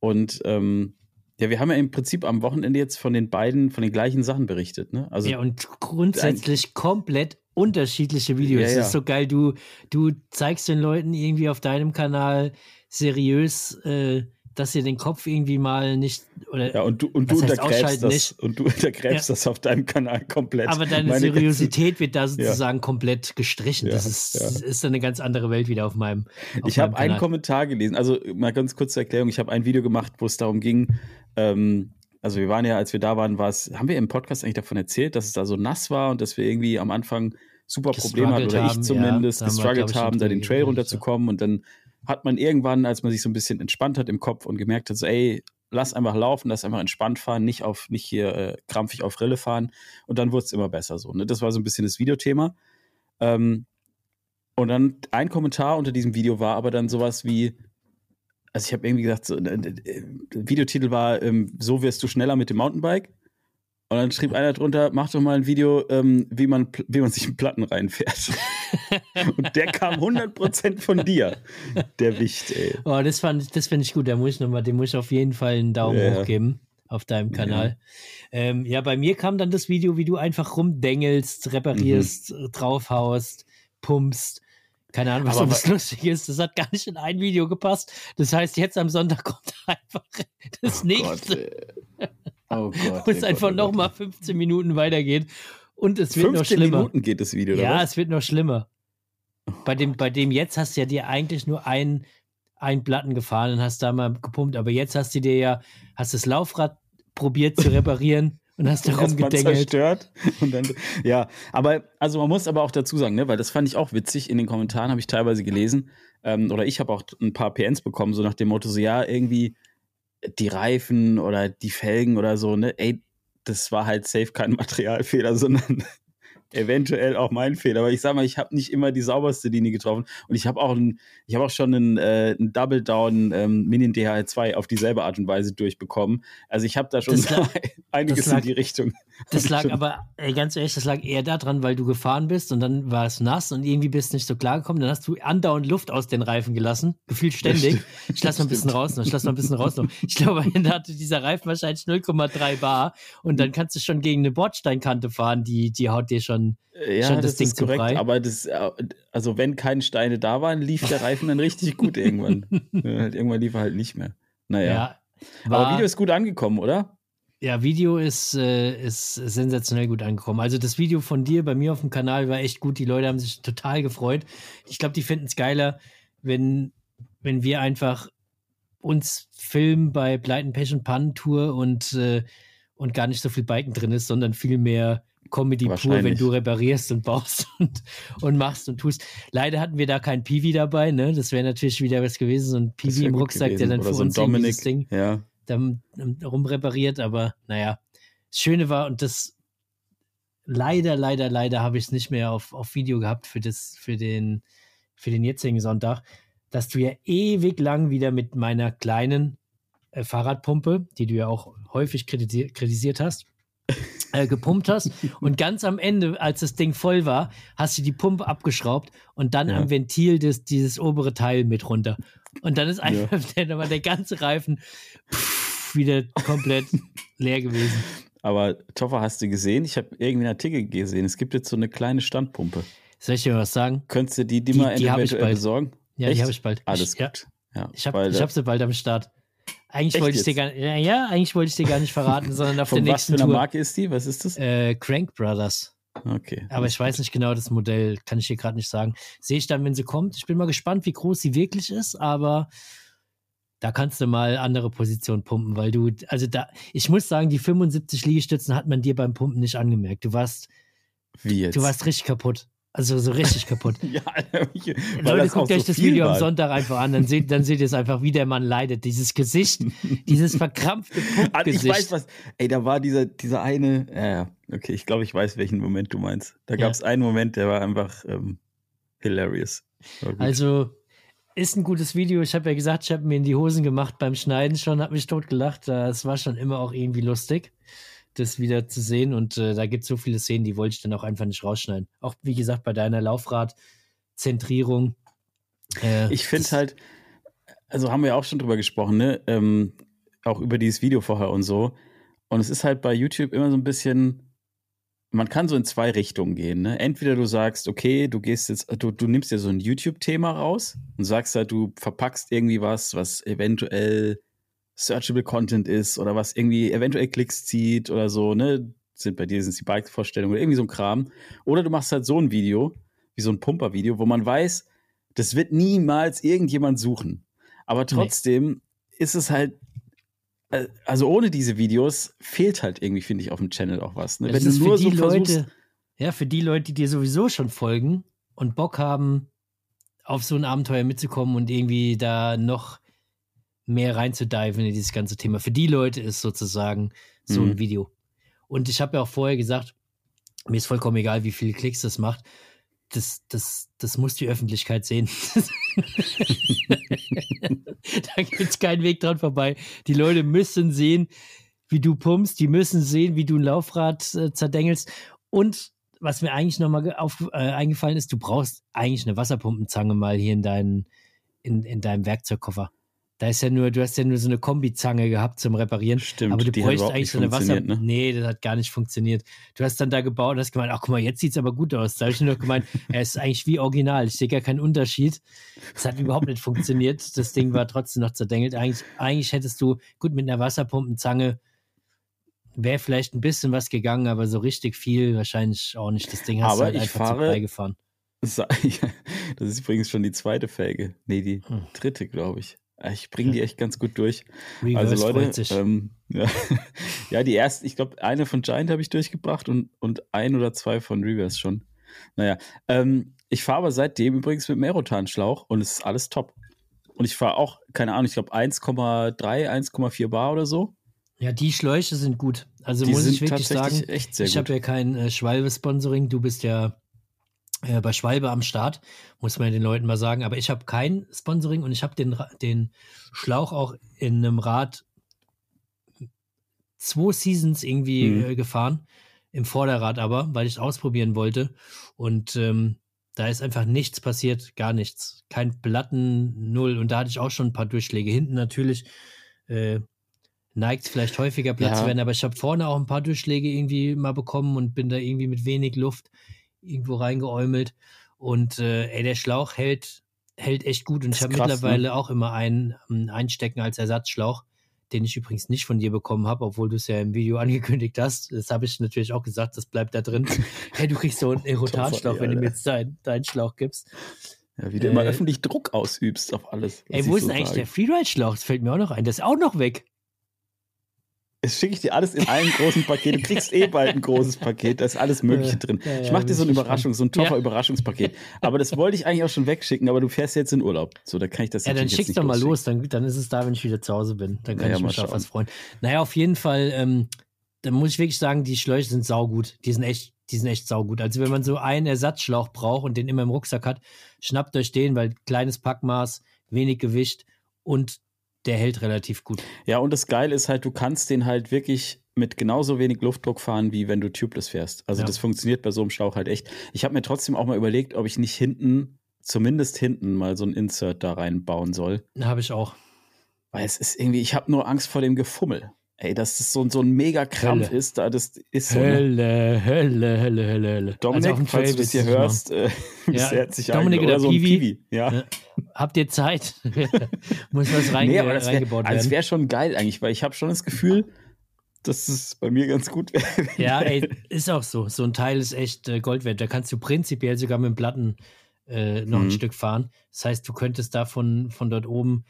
Und ähm, ja, wir haben ja im Prinzip am Wochenende jetzt von den beiden, von den gleichen Sachen berichtet. Ne? Also ja, und grundsätzlich komplett unterschiedliche Videos. Es ja, ja. ist so geil, du, du zeigst den Leuten irgendwie auf deinem Kanal seriös äh, dass ihr den Kopf irgendwie mal nicht oder ja und du und du untergräbst das nicht. und du untergräbst ja. das auf deinem Kanal komplett. Aber deine Meine Seriosität wird da sozusagen ja. komplett gestrichen. das ist, ist eine ganz andere Welt wieder auf meinem. Auf ich habe einen Kommentar gelesen. Also mal ganz kurz zur Erklärung. Ich habe ein Video gemacht, wo es darum ging. Ähm, also wir waren ja, als wir da waren, war es, haben wir im Podcast eigentlich davon erzählt, dass es da so nass war und dass wir irgendwie am Anfang super Probleme hatten, oder ich zumindest, ja, gestruggelt haben, da den Trail runterzukommen und dann hat man irgendwann, als man sich so ein bisschen entspannt hat im Kopf und gemerkt hat, so, ey, lass einfach laufen, lass einfach entspannt fahren, nicht auf, nicht hier äh, krampfig auf Rille fahren. Und dann wurde es immer besser so. Ne? Das war so ein bisschen das Videothema. Ähm, und dann ein Kommentar unter diesem Video war aber dann sowas wie, also ich habe irgendwie gesagt, so, äh, äh, Videotitel war, ähm, so wirst du schneller mit dem Mountainbike. Und dann schrieb einer drunter, mach doch mal ein Video, ähm, wie, man, wie man sich in Platten reinfährt. und der kam 100% von dir, der Wicht, ey. Oh, das, das finde ich gut, da muss ich nochmal, dem muss ich auf jeden Fall einen Daumen ja. hoch geben auf deinem Kanal. Ja. Ähm, ja. bei mir kam dann das Video, wie du einfach rumdengelst, reparierst, mhm. draufhaust, pumpst. Keine Ahnung, was aber, das Lustige ist. Das hat gar nicht in ein Video gepasst. Das heißt, jetzt am Sonntag kommt einfach das oh nächste. Gott, Oh Gott. Wo es einfach nochmal 15 Minuten weitergeht. Und es wird noch schlimmer. 15 Minuten geht das Video, oder? Ja, was? es wird noch schlimmer. Bei dem, bei dem jetzt hast du ja dir eigentlich nur ein, ein Platten gefahren und hast da mal gepumpt, aber jetzt hast du dir ja, hast das Laufrad probiert zu reparieren und hast da rumgedengelt. zerstört. Und dann, ja, aber, also man muss aber auch dazu sagen, ne, weil das fand ich auch witzig, in den Kommentaren habe ich teilweise gelesen, ähm, oder ich habe auch ein paar PNs bekommen, so nach dem Motto, so ja, irgendwie, die Reifen oder die Felgen oder so, ne? Ey, das war halt safe kein Materialfehler, sondern eventuell auch mein Fehler. Aber ich sag mal, ich habe nicht immer die sauberste Linie getroffen. Und ich habe auch, ein, ich hab auch schon einen, äh, einen Double Down ähm, Mini DHL2 auf dieselbe Art und Weise durchbekommen. Also ich habe da schon lag, einiges lag, in die Richtung. Das lag aber, ey, ganz ehrlich, das lag eher daran, weil du gefahren bist und dann war es nass und irgendwie bist du nicht so klar gekommen. Dann hast du andauernd Luft aus den Reifen gelassen, gefühlt ständig. Ich lass mal ein bisschen raus noch, ich lass mal ein bisschen raus noch. Ich glaube, da hatte dieser Reifen wahrscheinlich 0,3 Bar und dann kannst du schon gegen eine Bordsteinkante fahren, die, die haut dir schon, ja, schon das, das Ding ist korrekt, frei. aber das, äh, also wenn keine Steine da waren, lief der Reifen dann richtig gut irgendwann. irgendwann lief er halt nicht mehr. Naja. Ja, aber Video ist gut angekommen, oder? Ja, Video ist, äh, ist sensationell gut angekommen. Also das Video von dir bei mir auf dem Kanal war echt gut. Die Leute haben sich total gefreut. Ich glaube, die finden es geiler, wenn, wenn wir einfach uns filmen bei Pleiten, Pech und Pannen Tour und, äh, und gar nicht so viel Biken drin ist, sondern viel mehr Comedy pur, wenn du reparierst und baust und, und machst und tust. Leider hatten wir da keinen Piwi dabei, ne? Das wäre natürlich wieder was gewesen, so ein Piwi im Rucksack, der dann Oder für so uns Dominik, das Ding. Ja rumrepariert, aber naja, das Schöne war und das leider, leider, leider habe ich es nicht mehr auf, auf Video gehabt für, das, für, den, für den jetzigen Sonntag, dass du ja ewig lang wieder mit meiner kleinen äh, Fahrradpumpe, die du ja auch häufig kritisiert, kritisiert hast, äh, gepumpt hast und ganz am Ende, als das Ding voll war, hast du die Pumpe abgeschraubt und dann ja. am Ventil des, dieses obere Teil mit runter. Und dann ist einfach ja. der, der ganze Reifen pff, wieder komplett leer gewesen. Aber Toffer, hast du gesehen? Ich habe irgendwie einen Artikel gesehen. Es gibt jetzt so eine kleine Standpumpe. Soll ich dir was sagen? Könntest du die, die, die mal die eventuell besorgen? Ja, Echt? die habe ich bald. Alles ich, gut. Ja. Ich habe hab sie bald am Start. Eigentlich wollte ich dir gar ja, ja, eigentlich wollte ich dir gar nicht verraten, sondern auf der nächsten was für eine Tour. Marke ist die? Was ist das? Äh, Crank Brothers. Okay. Aber ich weiß nicht genau das Modell, kann ich dir gerade nicht sagen. Sehe ich dann, wenn sie kommt. Ich bin mal gespannt, wie groß sie wirklich ist, aber da kannst du mal andere Positionen pumpen, weil du, also da, ich muss sagen, die 75 Liegestützen hat man dir beim Pumpen nicht angemerkt. Du warst, wie jetzt? du warst richtig kaputt. Also so richtig kaputt. ja, Leute, guckt euch so das Video war. am Sonntag einfach an, dann seht, dann seht ihr es einfach, wie der Mann leidet. Dieses Gesicht, dieses verkrampfte Pumpgesicht. Ich weiß was. Ey, da war dieser, dieser eine, ja, okay, ich glaube, ich weiß, welchen Moment du meinst. Da gab es ja. einen Moment, der war einfach ähm, hilarious. Also, ist ein gutes Video. Ich habe ja gesagt, ich habe mir in die Hosen gemacht beim Schneiden schon, habe mich tot gelacht. Es war schon immer auch irgendwie lustig das wieder zu sehen. Und äh, da gibt es so viele Szenen, die wollte ich dann auch einfach nicht rausschneiden. Auch wie gesagt, bei deiner Laufradzentrierung. Äh, ich finde halt, also haben wir auch schon drüber gesprochen, ne? Ähm, auch über dieses Video vorher und so. Und es ist halt bei YouTube immer so ein bisschen, man kann so in zwei Richtungen gehen. Ne? Entweder du sagst, okay, du gehst jetzt, du, du nimmst dir so ein YouTube-Thema raus und sagst halt, du verpackst irgendwie was, was eventuell searchable Content ist oder was irgendwie eventuell Klicks zieht oder so, ne? Sind bei dir sind es die Bike-Vorstellungen oder irgendwie so ein Kram. Oder du machst halt so ein Video, wie so ein Pumper-Video, wo man weiß, das wird niemals irgendjemand suchen. Aber trotzdem nee. ist es halt, äh, also ohne diese Videos fehlt halt irgendwie, finde ich, auf dem Channel auch was. Ne? Wenn du nur so Leute, ja, für die Leute, die dir sowieso schon folgen und Bock haben, auf so ein Abenteuer mitzukommen und irgendwie da noch mehr reinzudiven in dieses ganze Thema. Für die Leute ist sozusagen so mhm. ein Video. Und ich habe ja auch vorher gesagt, mir ist vollkommen egal, wie viele Klicks das macht. Das, das, das muss die Öffentlichkeit sehen. da gibt es keinen Weg dran vorbei. Die Leute müssen sehen, wie du pumpst, die müssen sehen, wie du ein Laufrad äh, zerdengelst. Und was mir eigentlich nochmal äh, eingefallen ist, du brauchst eigentlich eine Wasserpumpenzange mal hier in, dein, in, in deinem Werkzeugkoffer. Da ist ja nur, du hast ja nur so eine Kombizange gehabt zum Reparieren. Stimmt, aber du bräuchst eigentlich so eine Wasser. Ne? Nee, das hat gar nicht funktioniert. Du hast dann da gebaut und hast gemeint, ach guck mal, jetzt sieht es aber gut aus. Da habe ich nur noch gemeint, er ist eigentlich wie original. Ich sehe gar keinen Unterschied. Es hat überhaupt nicht funktioniert. Das Ding war trotzdem noch zerdengelt. Eigentlich, eigentlich hättest du, gut, mit einer Wasserpumpenzange wäre vielleicht ein bisschen was gegangen, aber so richtig viel wahrscheinlich auch nicht. Das Ding hast aber du halt einfach fahre, zu. Das ist übrigens schon die zweite Felge. Nee, die hm. dritte, glaube ich. Ich bringe die echt ganz gut durch. Reverse also Leute, ähm, ja, ja, die erste, ich glaube, eine von Giant habe ich durchgebracht und, und ein oder zwei von Reverse schon. Naja, ähm, ich fahre aber seitdem übrigens mit dem Aerotan-Schlauch und es ist alles top. Und ich fahre auch, keine Ahnung, ich glaube 1,3, 1,4 Bar oder so. Ja, die Schläuche sind gut. Also die muss ich wirklich sagen, ich habe ja kein äh, Schwalbe-Sponsoring. Du bist ja äh, bei Schwalbe am Start, muss man den Leuten mal sagen. Aber ich habe kein Sponsoring und ich habe den, den Schlauch auch in einem Rad zwei Seasons irgendwie mhm. äh, gefahren. Im Vorderrad aber, weil ich es ausprobieren wollte. Und ähm, da ist einfach nichts passiert, gar nichts. Kein Platten, null. Und da hatte ich auch schon ein paar Durchschläge. Hinten natürlich äh, neigt vielleicht häufiger Platz ja. zu werden, aber ich habe vorne auch ein paar Durchschläge irgendwie mal bekommen und bin da irgendwie mit wenig Luft irgendwo reingeäumelt. Und äh, ey, der Schlauch hält, hält echt gut. Und ich habe ne? mittlerweile ne? auch immer einen um, einstecken als Ersatzschlauch, den ich übrigens nicht von dir bekommen habe, obwohl du es ja im Video angekündigt hast. Das habe ich natürlich auch gesagt, das bleibt da drin. hey, du kriegst so einen Erotanschlauch, wenn du mir jetzt deinen dein Schlauch gibst. Ja, wie du äh, immer öffentlich Druck ausübst auf alles. Ey, wo ist so denn eigentlich sage. der Freeride-Schlauch? Das fällt mir auch noch ein. Der ist auch noch weg. Es schicke ich dir alles in einem großen Paket. Du kriegst eh bald ein großes Paket, da ist alles Mögliche drin. Ja, ja, ich mache dir so eine Überraschung, so ein toffer ja. Überraschungspaket. Aber das wollte ich eigentlich auch schon wegschicken, aber du fährst jetzt in Urlaub. So, da kann ich das Ja, dann schick's doch mal los, dann, dann ist es da, wenn ich wieder zu Hause bin. Dann kann ich mich auf was freuen. Naja, auf jeden Fall, ähm, da muss ich wirklich sagen, die Schläuche sind saugut. Die sind echt, die sind echt saugut. Also wenn man so einen Ersatzschlauch braucht und den immer im Rucksack hat, schnappt euch den, weil kleines Packmaß, wenig Gewicht und der hält relativ gut. Ja, und das Geile ist halt, du kannst den halt wirklich mit genauso wenig Luftdruck fahren, wie wenn du tubeless fährst. Also ja. das funktioniert bei so einem Schlauch halt echt. Ich habe mir trotzdem auch mal überlegt, ob ich nicht hinten, zumindest hinten, mal so ein Insert da reinbauen soll. Habe ich auch. Weil es ist irgendwie, ich habe nur Angst vor dem Gefummel. Ey, dass das so, so ein mega Krampf Hölle. ist, da das ist so. Hölle, Hölle, Hölle, Hölle, Hölle. Dominik, also falls du das hier hörst, äh, ja, herzlich Dominik oder, oder so Piwi, Piwi. Ja. ja. Habt ihr Zeit? Muss was rein, nee, aber das wär, reingebaut also werden. Das wäre schon geil eigentlich, weil ich habe schon das Gefühl, dass es bei mir ganz gut wäre. Ja, ey, ist auch so. So ein Teil ist echt äh, Gold wert. Da kannst du prinzipiell sogar mit dem Platten äh, noch mhm. ein Stück fahren. Das heißt, du könntest da von, dort oben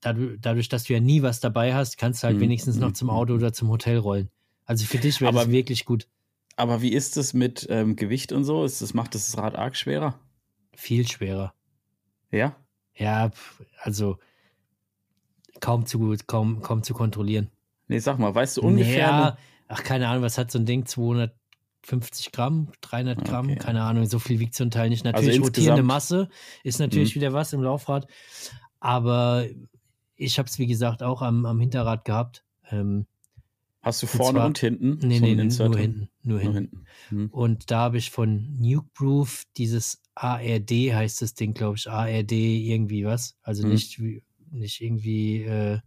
dadurch, dass du ja nie was dabei hast, kannst du halt mhm. wenigstens noch zum Auto oder zum Hotel rollen. Also für dich wäre das wirklich gut. Aber wie ist es mit ähm, Gewicht und so? Ist das, macht das Rad arg schwerer? Viel schwerer. Ja? Ja, also kaum zu, kaum, kaum zu kontrollieren. Nee, sag mal, weißt du ungefähr? Ja, ach, keine Ahnung, was hat so ein Ding? 250 Gramm, 300 Gramm, okay. keine Ahnung, so viel wiegt so ein Teil nicht. Also natürlich also rotierende Masse ist natürlich mh. wieder was im Laufrad, aber ich habe es, wie gesagt, auch am, am Hinterrad gehabt. Ähm, Hast du vorne und, zwar, und hinten? Nee, so nee, nur hinten. Nur, nur hinten. Hm. Und da habe ich von Nukeproof dieses ARD heißt das Ding, glaube ich, ARD irgendwie was. Also hm. nicht, nicht irgendwie, äh,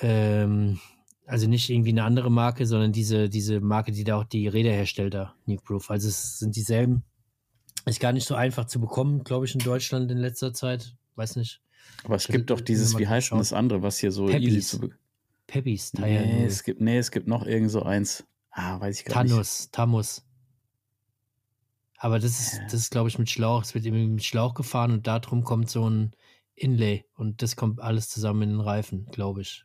ähm, also nicht irgendwie eine andere Marke, sondern diese, diese Marke, die da auch die Räder herstellt, da, Nukeproof. Also es sind dieselben. Ist gar nicht so einfach zu bekommen, glaube ich, in Deutschland in letzter Zeit. Weiß nicht. Aber es gibt doch dieses, wie heißt denn das andere, was hier so Peppies. easy zu bekommen Peppis Tire. Nee, es gibt, nee, es gibt noch irgend so eins. Ah, weiß ich gar Thanos, nicht. Tamus. Aber das ist, ja. das ist, glaube ich, mit Schlauch. Es wird eben mit Schlauch gefahren und darum kommt so ein Inlay und das kommt alles zusammen in den Reifen, glaube ich.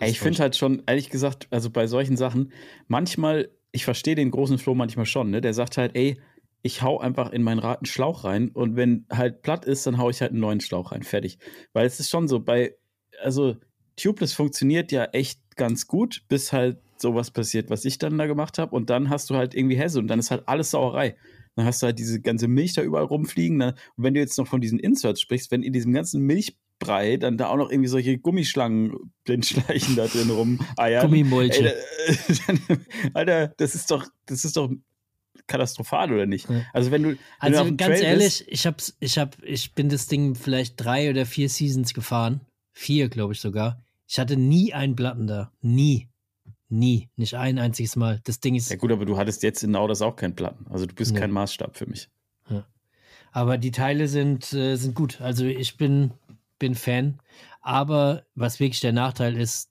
Ey, ich finde halt schon, ehrlich gesagt, also bei solchen Sachen, manchmal, ich verstehe den großen Flo manchmal schon, ne? Der sagt halt, ey, ich hau einfach in meinen Rad einen Schlauch rein und wenn halt platt ist, dann hau ich halt einen neuen Schlauch rein. Fertig. Weil es ist schon so, bei, also Tubeless funktioniert ja echt ganz gut, bis halt sowas passiert, was ich dann da gemacht habe. Und dann hast du halt irgendwie Hesse und dann ist halt alles Sauerei. Dann hast du halt diese ganze Milch da überall rumfliegen. Und wenn du jetzt noch von diesen Inserts sprichst, wenn in diesem ganzen Milchbrei dann da auch noch irgendwie solche Gummischlangen blindschleichen da drin rum eiern. Gummimulche. Alter, das ist doch, das ist doch katastrophal oder nicht? Also wenn du, wenn also du ganz Trail ehrlich, bist, ich hab's, ich hab, ich bin das Ding vielleicht drei oder vier Seasons gefahren, vier glaube ich sogar. Ich hatte nie einen Platten da. Nie. Nie. Nicht ein einziges Mal. Das Ding ist. Ja, gut, aber du hattest jetzt in Audas auch keinen Platten. Also du bist nee. kein Maßstab für mich. Ja. Aber die Teile sind, äh, sind gut. Also ich bin, bin Fan. Aber was wirklich der Nachteil ist,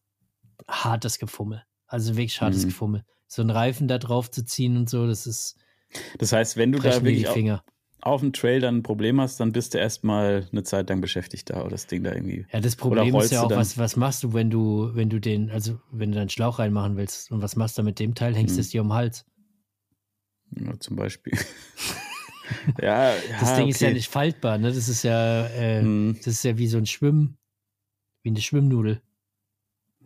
hartes Gefummel. Also wirklich hartes mhm. Gefummel. So einen Reifen da drauf zu ziehen und so, das ist. Das heißt, wenn du da wirklich auf dem Trail dann ein Problem hast, dann bist du erstmal eine Zeit lang beschäftigt da oder das Ding da irgendwie. Ja, das Problem ist ja auch, was, was machst du, wenn du, wenn du den, also wenn du deinen Schlauch reinmachen willst und was machst du mit dem Teil? Hängst du hm. es dir um den Hals? Ja, zum Beispiel. ja, ja, Das Ding okay. ist ja nicht faltbar, ne? Das ist ja, äh, hm. das ist ja wie so ein Schwimmen, wie eine Schwimmnudel.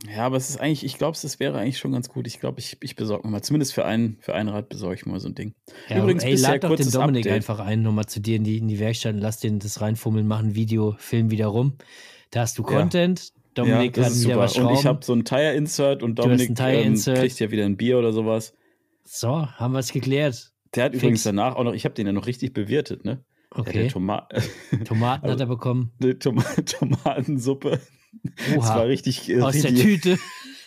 Ja, aber es ist eigentlich, ich glaube, es wäre eigentlich schon ganz gut. Ich glaube, ich, ich besorge mir mal, zumindest für ein, für ein Rad besorge ich mal so ein Ding. Ja, Übrigens, ey, lad doch den Dominik Update. einfach ein, nochmal zu dir in die, in die Werkstatt und lass den das reinfummeln, machen Video, Film wieder rum. Da hast du Content. Ja. Dominik ja, hat wieder super. was schrauben. Und ich habe so ein Tire-Insert und Dominik ähm, kriegt ja wieder ein Bier oder sowas. So, haben wir es geklärt. Der hat Fix. übrigens danach auch noch, ich habe den ja noch richtig bewirtet, ne? Okay. Toma Tomaten also, hat er bekommen. Eine Tom Tomatensuppe. Oha. Es war richtig. Äh, Aus richtig, der Tüte.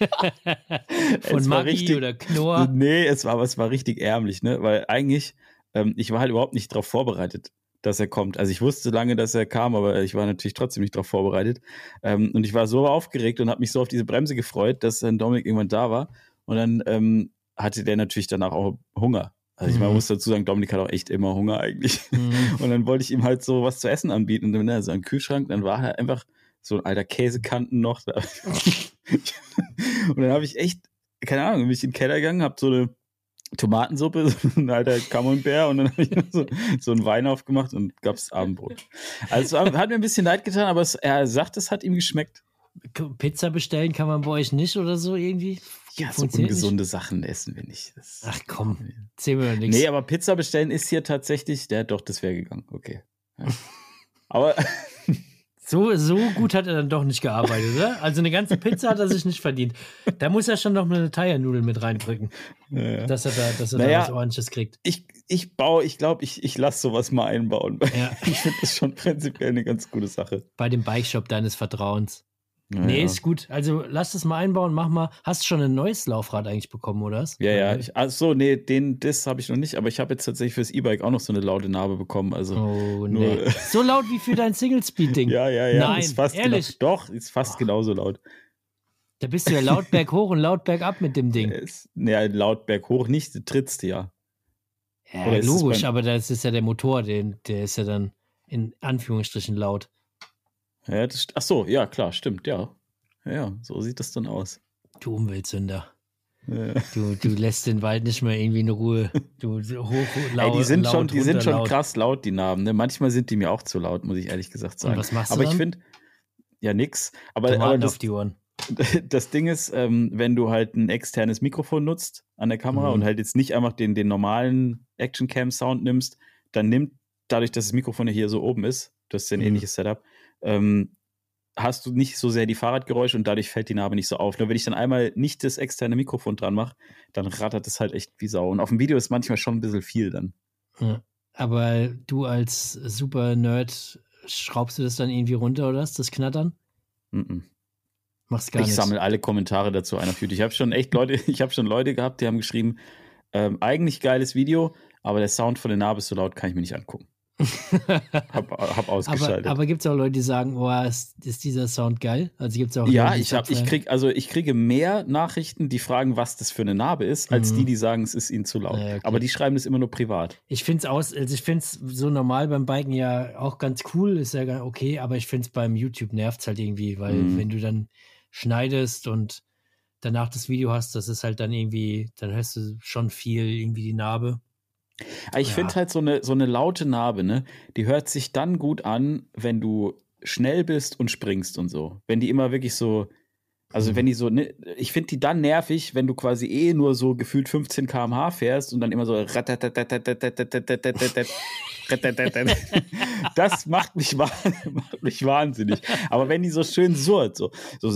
Von Maggi richtig, oder Knorr. Nee, es war, es war richtig ärmlich, ne? Weil eigentlich, ähm, ich war halt überhaupt nicht darauf vorbereitet, dass er kommt. Also ich wusste lange, dass er kam, aber ich war natürlich trotzdem nicht darauf vorbereitet. Ähm, und ich war so aufgeregt und habe mich so auf diese Bremse gefreut, dass dann Dominik irgendwann da war. Und dann ähm, hatte der natürlich danach auch Hunger. Also ich mhm. muss dazu sagen, Dominik hat auch echt immer Hunger eigentlich. Mhm. Und dann wollte ich ihm halt so was zu essen anbieten. Und dann ne, so ein Kühlschrank, dann war er einfach so ein alter Käsekanten noch. und dann habe ich echt, keine Ahnung, bin ich in den Keller gegangen, habe so eine Tomatensuppe, so ein alter Camembert und dann habe ich so, so einen Wein aufgemacht und gab es Abendbrot. Also es hat mir ein bisschen leid getan, aber es, er sagt, es hat ihm geschmeckt. Pizza bestellen kann man bei euch nicht oder so irgendwie? Ja, so ungesunde nicht? Sachen essen wir nicht. Das Ach komm, erzähl mir nichts. Nee, aber Pizza bestellen ist hier tatsächlich, der doch, das wäre gegangen, okay. Ja. aber so, so gut hat er dann doch nicht gearbeitet, oder? Also eine ganze Pizza hat er sich nicht verdient. Da muss er schon noch eine Thai-Nudel mit reindrücken, ja. dass er da, dass er naja, da was Ordentliches kriegt. Ich, ich baue, ich glaube, ich, ich lasse sowas mal einbauen. Ja. Ich finde das schon prinzipiell eine ganz gute Sache. Bei dem Bike-Shop deines Vertrauens. Naja. Nee, ist gut. Also lass das mal einbauen, mach mal. Hast du schon ein neues Laufrad eigentlich bekommen, oder? Ja, ja. Ich, also nee, den, das habe ich noch nicht, aber ich habe jetzt tatsächlich fürs E-Bike auch noch so eine laute Narbe bekommen. Also oh, nee. so laut wie für dein Single-Speed-Ding. ja, ja, ja. Nein, ist fast ehrlich? Genau, doch, ist fast oh. genauso laut. Da bist du ja laut berghoch und laut bergab mit dem Ding. Ja, laut berghoch nicht, du trittst ja. Ja, logisch, aber das ist ja der Motor, den, der ist ja dann in Anführungsstrichen laut. Ja, das, ach so, ja, klar, stimmt, ja. Ja, so sieht das dann aus. Du Umweltsünder. Du, du lässt den Wald nicht mehr irgendwie in Ruhe. Du, hoch, laut, Ey, die sind laut, schon, die sind schon laut. krass laut, die Namen. Ne? Manchmal sind die mir auch zu laut, muss ich ehrlich gesagt sagen. Und was machst du Aber dann? ich finde, ja, nix. Aber, aber das, das Ding ist, ähm, wenn du halt ein externes Mikrofon nutzt an der Kamera mhm. und halt jetzt nicht einfach den, den normalen Action-Cam-Sound nimmst, dann nimmt dadurch, dass das Mikrofon ja hier so oben ist, das ist ein mhm. ähnliches Setup, ähm, hast du nicht so sehr die Fahrradgeräusche und dadurch fällt die Narbe nicht so auf. Nur wenn ich dann einmal nicht das externe Mikrofon dran mache, dann rattert es halt echt wie Sau. Und auf dem Video ist manchmal schon ein bisschen viel dann. Ja. Aber du als super Nerd, schraubst du das dann irgendwie runter oder was, das Knattern? Mm, -mm. Machst gar Ich sammle alle Kommentare dazu ein auf YouTube. Ich habe schon echt Leute, ich habe schon Leute gehabt, die haben geschrieben, ähm, eigentlich geiles Video, aber der Sound von der Narbe ist so laut, kann ich mir nicht angucken. hab, hab ausgeschaltet. Aber, aber gibt es auch Leute, die sagen, oh, ist, ist dieser Sound geil? Also gibt es auch Ja, Leute, ich, hab, ich, krieg, also ich kriege mehr Nachrichten, die fragen, was das für eine Narbe ist, als mhm. die, die sagen, es ist ihnen zu laut. Ja, okay. Aber die schreiben es immer nur privat. Ich finde es aus, also ich finde es so normal beim Biken ja auch ganz cool, ist ja okay, aber ich finde es beim YouTube nervt es halt irgendwie, weil mhm. wenn du dann schneidest und danach das Video hast, das ist halt dann irgendwie, dann hörst du schon viel irgendwie die Narbe. Ich ja. finde halt so eine, so eine laute Narbe, ne? Die hört sich dann gut an, wenn du schnell bist und springst und so. Wenn die immer wirklich so, also wenn die so, ne, ich finde die dann nervig, wenn du quasi eh nur so gefühlt 15 km/h fährst und dann immer so das macht mich, macht mich wahnsinnig. Aber wenn die so schön surrt, so, so,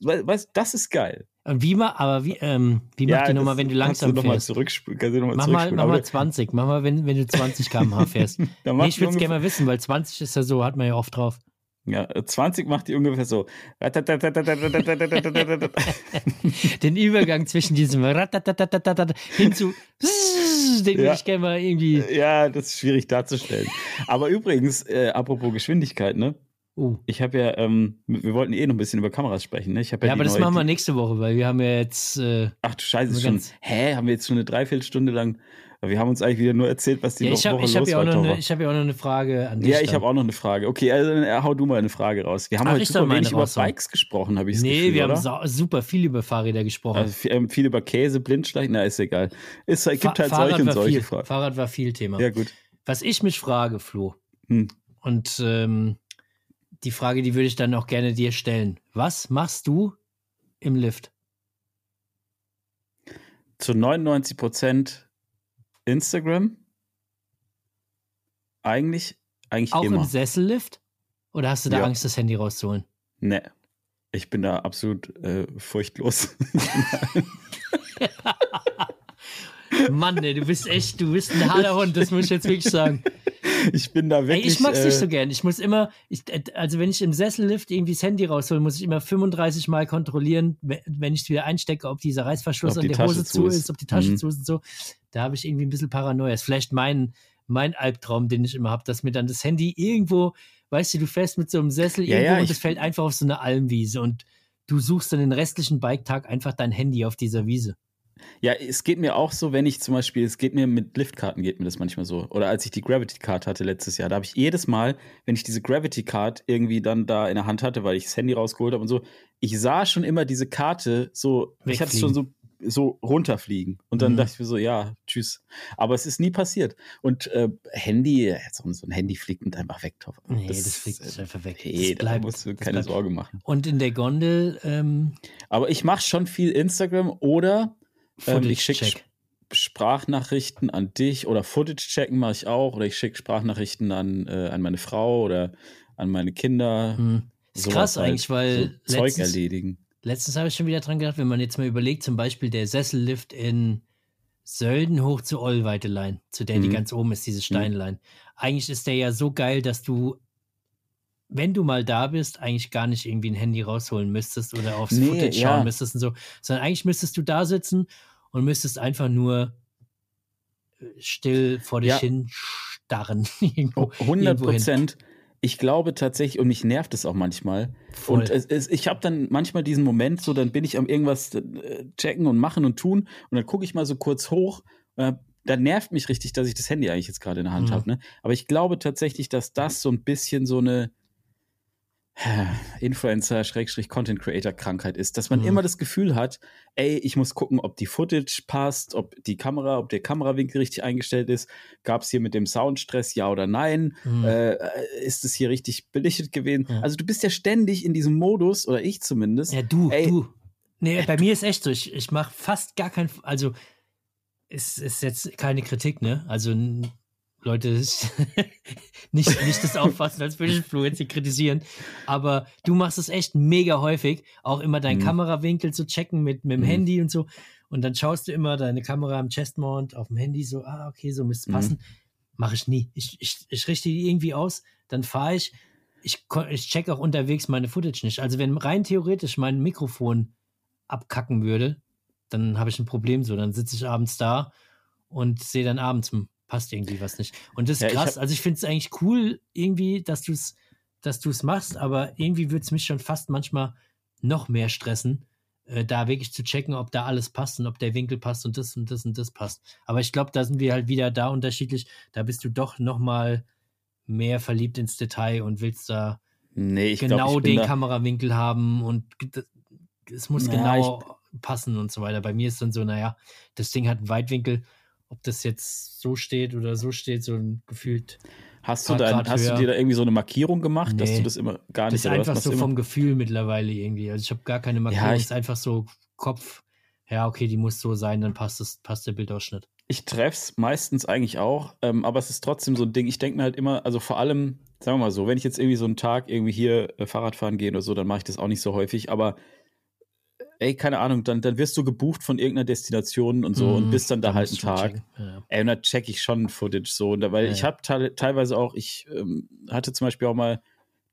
weißt, das ist geil. Und wie mal, aber wie, ähm, wie ja, macht die nochmal, wenn du langsam du fährst? Zurückspulen, kannst du noch mal mach mal, mach mal 20, mach mal, wenn, wenn du 20 km/h fährst. nee, ich würde es gerne mal wissen, weil 20 ist ja so, hat man ja oft drauf. Ja, 20 macht die ungefähr so. Den Übergang zwischen diesem hin zu den würde ich gerne mal irgendwie. Ja, das ist schwierig darzustellen. Aber übrigens, äh, apropos Geschwindigkeit, ne? Uh. Ich habe ja, ähm, wir wollten eh noch ein bisschen über Kameras sprechen, ne? Ich ja, ja aber das machen wir nächste Woche, weil wir haben ja jetzt. Äh, Ach du Scheiße, schon. Hä, haben wir jetzt schon eine Dreiviertelstunde lang. Wir haben uns eigentlich wieder nur erzählt, was die ja, ich hab, Woche ich los ja war. Eine, ich habe ja auch noch eine Frage an dich. Ja, ich habe auch noch eine Frage. Okay, also äh, hau du mal eine Frage raus. Wir haben Ach, heute super wenig über Bikes gesprochen, habe ich nee, Gefühl, wir haben super viel über Fahrräder gesprochen. Also viel, ähm, viel über Käse, Blindschleichen, na ist egal. Es gibt Fa halt Fahrrad solche und solche viel, Fragen. Fahrrad war viel Thema. Ja, gut. Was ich mich frage, Flo, hm. und ähm, die Frage, die würde ich dann auch gerne dir stellen. Was machst du im Lift? Zu 99 Prozent Instagram. Eigentlich, eigentlich auch immer. im Sessellift? Oder hast du da Ja. Angst, das Handy rauszuholen? Nee. Ich bin da absolut äh, furchtlos. Mann, ey, du bist echt, du bist ein harter Hund, das muss ich jetzt wirklich sagen. ich bin da wirklich. Ey, ich mag's äh, nicht so gern. Ich muss immer, ich, äh, also wenn ich im Sessellift irgendwie das Handy raushole, muss ich immer 35 Mal kontrollieren, we- wenn ich es wieder einstecke, ob dieser Reißverschluss Ob an die der Tasche Hose zu ist. ist, ob die Tasche Mhm. zu ist und so. Da habe ich irgendwie ein bisschen Paranoia. Ist vielleicht mein, mein Albtraum, den ich immer habe, dass mir dann das Handy irgendwo, weißt du, du fährst mit so einem Sessel Ja, irgendwo ja, und es fällt einfach auf so eine Almwiese und du suchst dann den restlichen Biketag einfach dein Handy auf dieser Wiese. Ja, es geht mir auch so, wenn ich zum Beispiel, es geht mir mit Liftkarten, geht mir das manchmal so. Oder als ich die Gravity Card hatte letztes Jahr, da habe ich jedes Mal, wenn ich diese Gravity Card irgendwie dann da in der Hand hatte, weil ich das Handy rausgeholt habe und so, ich sah schon immer diese Karte so, ich hatte es schon so, so runterfliegen. Und dann Mhm. dachte ich mir so, ja, tschüss. Aber es ist nie passiert. Und äh, Handy, so, so ein Handy fliegt und einfach weg. Top. Nee, das, fliegt äh, einfach weg. Nee, das da musst du das keine. Sorge machen. Und in der Gondel ähm, Aber ich mache schon viel Instagram oder ähm, ich schicke. Sprachnachrichten an dich oder Footage-Checken mache ich auch oder ich schicke Sprachnachrichten an, äh, an meine Frau oder an meine Kinder. Hm. Ist krass halt, eigentlich, weil so Zeug letztens, erledigen. letztens habe ich schon wieder dran gedacht, wenn man jetzt mal überlegt, zum Beispiel der Sessellift in Sölden hoch zu Ollweitelein, zu der, die Mhm. ganz oben ist, diese Steinlein. Eigentlich ist der ja so geil, dass du, wenn du mal da bist, eigentlich gar nicht irgendwie ein Handy rausholen müsstest oder aufs Nee, Footage ja. schauen müsstest und so, sondern eigentlich müsstest du da sitzen und müsstest einfach nur äh, still vor dich Ja. hin starren. irgendwo, Oh, 100 irgendwo hin. Prozent. Ich glaube tatsächlich, und mich nervt es auch manchmal. Voll. Und es, es, ich habe dann manchmal diesen Moment, so dann bin ich am irgendwas äh, checken und machen und tun und dann gucke ich mal so kurz hoch. Äh, dann nervt mich richtig, dass ich das Handy eigentlich jetzt gerade in der Hand Mhm. habe. Ne? Aber ich glaube tatsächlich, dass das so ein bisschen so eine Influencer-Content-Creator-Krankheit ist, dass man mhm. immer das Gefühl hat, ey, ich muss gucken, ob die Footage passt, ob die Kamera, ob der Kamerawinkel richtig eingestellt ist. Gab es hier mit dem Soundstress ja oder nein? Mhm. Äh, ist es hier richtig belichtet gewesen? Ja. Also du bist ja ständig in diesem Modus, oder ich zumindest. Ja, du, ey, du. Nee, bei mir ist echt so, ich, ich mache fast gar kein, also es ist jetzt keine Kritik, ne? Also Leute, nicht, nicht das auffassen, als würde ich hier kritisieren. Aber du machst es echt mega häufig, auch immer deinen mhm. Kamerawinkel zu checken mit, mit dem mhm. Handy und so. Und dann schaust du immer deine Kamera am Chestmount auf dem Handy so, ah, okay, so müsste es passen. Mhm. Mache ich nie. Ich, ich, ich richte die irgendwie aus, dann fahre ich. Ich, ich check auch unterwegs meine Footage nicht. Also wenn rein theoretisch mein Mikrofon abkacken würde, dann habe ich ein Problem so. Dann sitze ich abends da und sehe dann abends, hm, passt irgendwie was nicht. Und das ist ja, krass. Ich also ich finde es eigentlich cool, irgendwie, dass du es dass du es machst, aber irgendwie würde es mich schon fast manchmal noch mehr stressen, äh, da wirklich zu checken, ob da alles passt und ob der Winkel passt und das und das und das passt. Aber ich glaube, da sind wir halt wieder da unterschiedlich. Da bist du doch noch mal mehr verliebt ins Detail und willst da nee, genau glaub, den Kamerawinkel haben und es muss ja, genau passen und so weiter. Bei mir ist dann so, naja, das Ding hat einen Weitwinkel, ob das jetzt so steht oder so steht, so ein gefühlt. Hast du, dein, hast du dir da irgendwie so eine Markierung gemacht, nee, dass du das immer gar nicht Das ist einfach so vom Gefühl mittlerweile irgendwie. Also ich habe gar keine Markierung, ja, es ist einfach so Kopf. Ja, okay, die muss so sein, dann passt, das, passt der Bildausschnitt. Ich treff's meistens eigentlich auch, ähm, aber es ist trotzdem so ein Ding. Ich denke mir halt immer, also vor allem, sagen wir mal so, wenn ich jetzt irgendwie so einen Tag irgendwie hier äh, Fahrrad fahren gehe oder so, dann mache ich das auch nicht so häufig, aber ey, keine Ahnung, dann, dann wirst du gebucht von irgendeiner Destination und so mm, und mhm, bist dann da halt einen Tag. Ja. Ey, und da check ich schon Footage so. Und da, weil ja, ich habe te teilweise auch, ich ähm, hatte zum Beispiel auch mal,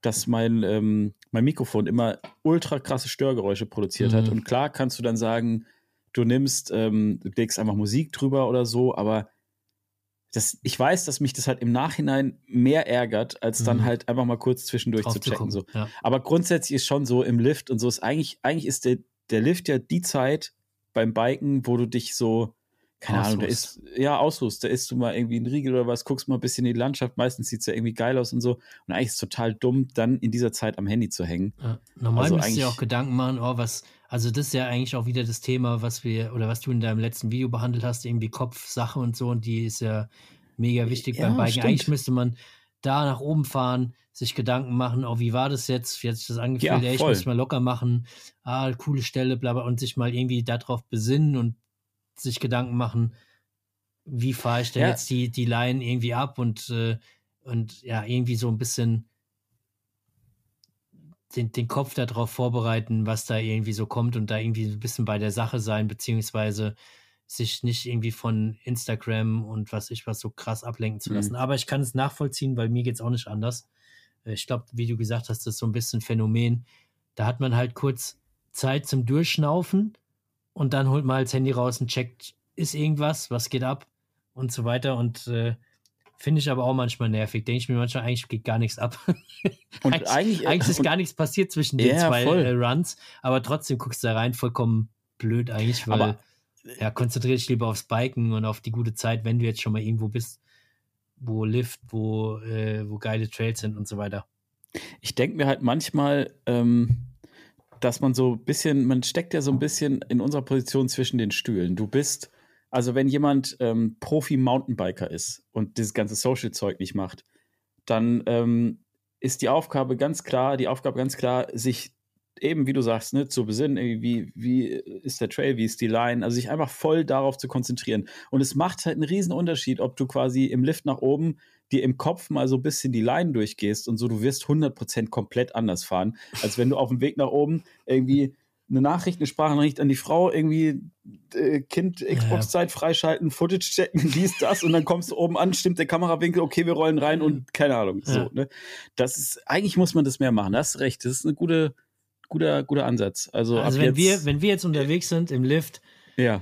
dass mein, ähm, mein Mikrofon immer ultra krasse Störgeräusche produziert mm. hat. Mhm. Und klar kannst du dann sagen, du nimmst, ähm, du legst einfach Musik drüber oder so, aber das, ich weiß, dass mich das halt im Nachhinein mehr ärgert, als dann mhm. halt einfach mal kurz zwischendurch Drauf zu checken. So. Ja. Aber grundsätzlich ist schon so im Lift und so ist eigentlich, eigentlich ist der, der Lift ja die Zeit beim Biken, wo du dich so, keine Ahnung, da ist, ja, ausruhst, da isst du mal irgendwie einen Riegel oder was, guckst mal ein bisschen in die Landschaft, meistens sieht es ja irgendwie geil aus und so. Und eigentlich ist es total dumm, dann in dieser Zeit am Handy zu hängen. Ja, normal also müsst ihr auch Gedanken machen, oh, was, also das ist ja eigentlich auch wieder das Thema, was wir, oder was du in deinem letzten Video behandelt hast, irgendwie Kopfsache und so, und die ist ja mega wichtig ja, beim Biken. Stimmt. Eigentlich müsste man da nach oben fahren, sich Gedanken machen, oh, wie war das jetzt? Wie hat sich das angefühlt? Ja, ich muss mal locker machen. Ah, coole Stelle, bla, bla, und sich mal irgendwie darauf besinnen und sich Gedanken machen, wie fahre ich denn ja. jetzt die, die Line irgendwie ab und, äh, und ja, irgendwie so ein bisschen den, den Kopf darauf vorbereiten, was da irgendwie so kommt und da irgendwie ein bisschen bei der Sache sein, beziehungsweise sich nicht irgendwie von Instagram und was ich was so krass ablenken zu lassen. Mhm. Aber ich kann es nachvollziehen, weil mir geht es auch nicht anders. Äh, ich glaube, wie du gesagt hast, das ist so ein bisschen Phänomen. Da hat man halt kurz Zeit zum Durchschnaufen und dann holt man das Handy raus und checkt, ist irgendwas, was geht ab und so weiter. Und äh, finde ich aber auch manchmal nervig. Denke ich mir manchmal, eigentlich geht gar nichts ab. und eigentlich, eigentlich, eigentlich ist gar nichts passiert zwischen den ja, zwei äh, Runs, aber trotzdem guckst du da rein, vollkommen blöd eigentlich, weil aber ja, konzentriere dich lieber aufs Biken und auf die gute Zeit, wenn du jetzt schon mal irgendwo bist, wo Lift, wo, äh, wo geile Trails sind und so weiter. Ich denke mir halt manchmal, ähm, dass man so ein bisschen, man steckt ja so ein bisschen in unserer Position zwischen den Stühlen. Du bist, also wenn jemand ähm, Profi-Mountainbiker ist und dieses ganze Social-Zeug nicht macht, dann ähm, ist die Aufgabe ganz klar, die Aufgabe ganz klar, sich eben, wie du sagst, ne, zu besinnen, wie, wie ist der Trail, wie ist die Line, also sich einfach voll darauf zu konzentrieren. Und es macht halt einen riesen Unterschied, ob du quasi im Lift nach oben dir im Kopf mal so ein bisschen die Line durchgehst und so, du wirst 100% komplett anders fahren, als wenn du auf dem Weg nach oben irgendwie eine Nachricht, eine Sprachnachricht an die Frau, irgendwie äh, Kind Xbox-Zeit freischalten, Footage checken, dies, das und dann kommst du oben an, stimmt der Kamerawinkel, okay, wir rollen rein und keine Ahnung. Ja. So, ne? Das ist, eigentlich muss man das mehr machen, das ist recht. Das ist eine gute, guter, guter Ansatz. Also, also wenn, wir, wenn wir jetzt unterwegs sind im Lift, ja.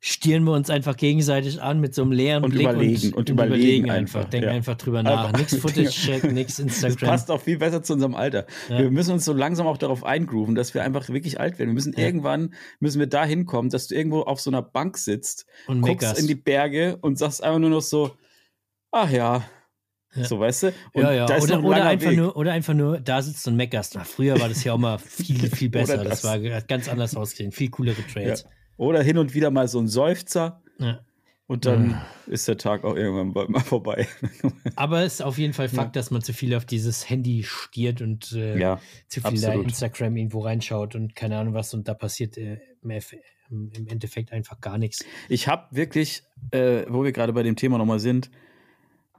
stieren wir uns einfach gegenseitig an mit so einem leeren und Blick überlegen, und, und, überlegen, überlegen einfach. einfach. Denken ja. einfach drüber nach. Nix Footage-Check, nix Instagram. Das passt auch viel besser zu unserem Alter. Ja. Wir müssen uns so langsam auch darauf eingrooven, dass wir einfach wirklich alt werden. Wir müssen irgendwann, müssen wir da hinkommen, dass du irgendwo auf so einer Bank sitzt, und guckst Megas. in die Berge und sagst einfach nur noch so, ach ja, Ja. So, weißt du? Und ja, ja. Oder, ein oder, einfach nur, oder einfach nur da sitzt und meckerst. Ach, früher war das ja auch mal viel, viel besser. das. das. war ganz anders ausgesehen. Viel coolere Trades. Ja. Oder hin und wieder mal so ein Seufzer. Ja. Und dann ja. ist der Tag auch irgendwann mal vorbei. Aber es ist auf jeden Fall Fakt, ja. dass man zu viel auf dieses Handy stiert und äh, ja, zu viel absolut. da Instagram irgendwo reinschaut und keine Ahnung was und da passiert äh, im Endeffekt einfach gar nichts. Ich habe wirklich, äh, wo wir gerade bei dem Thema nochmal sind,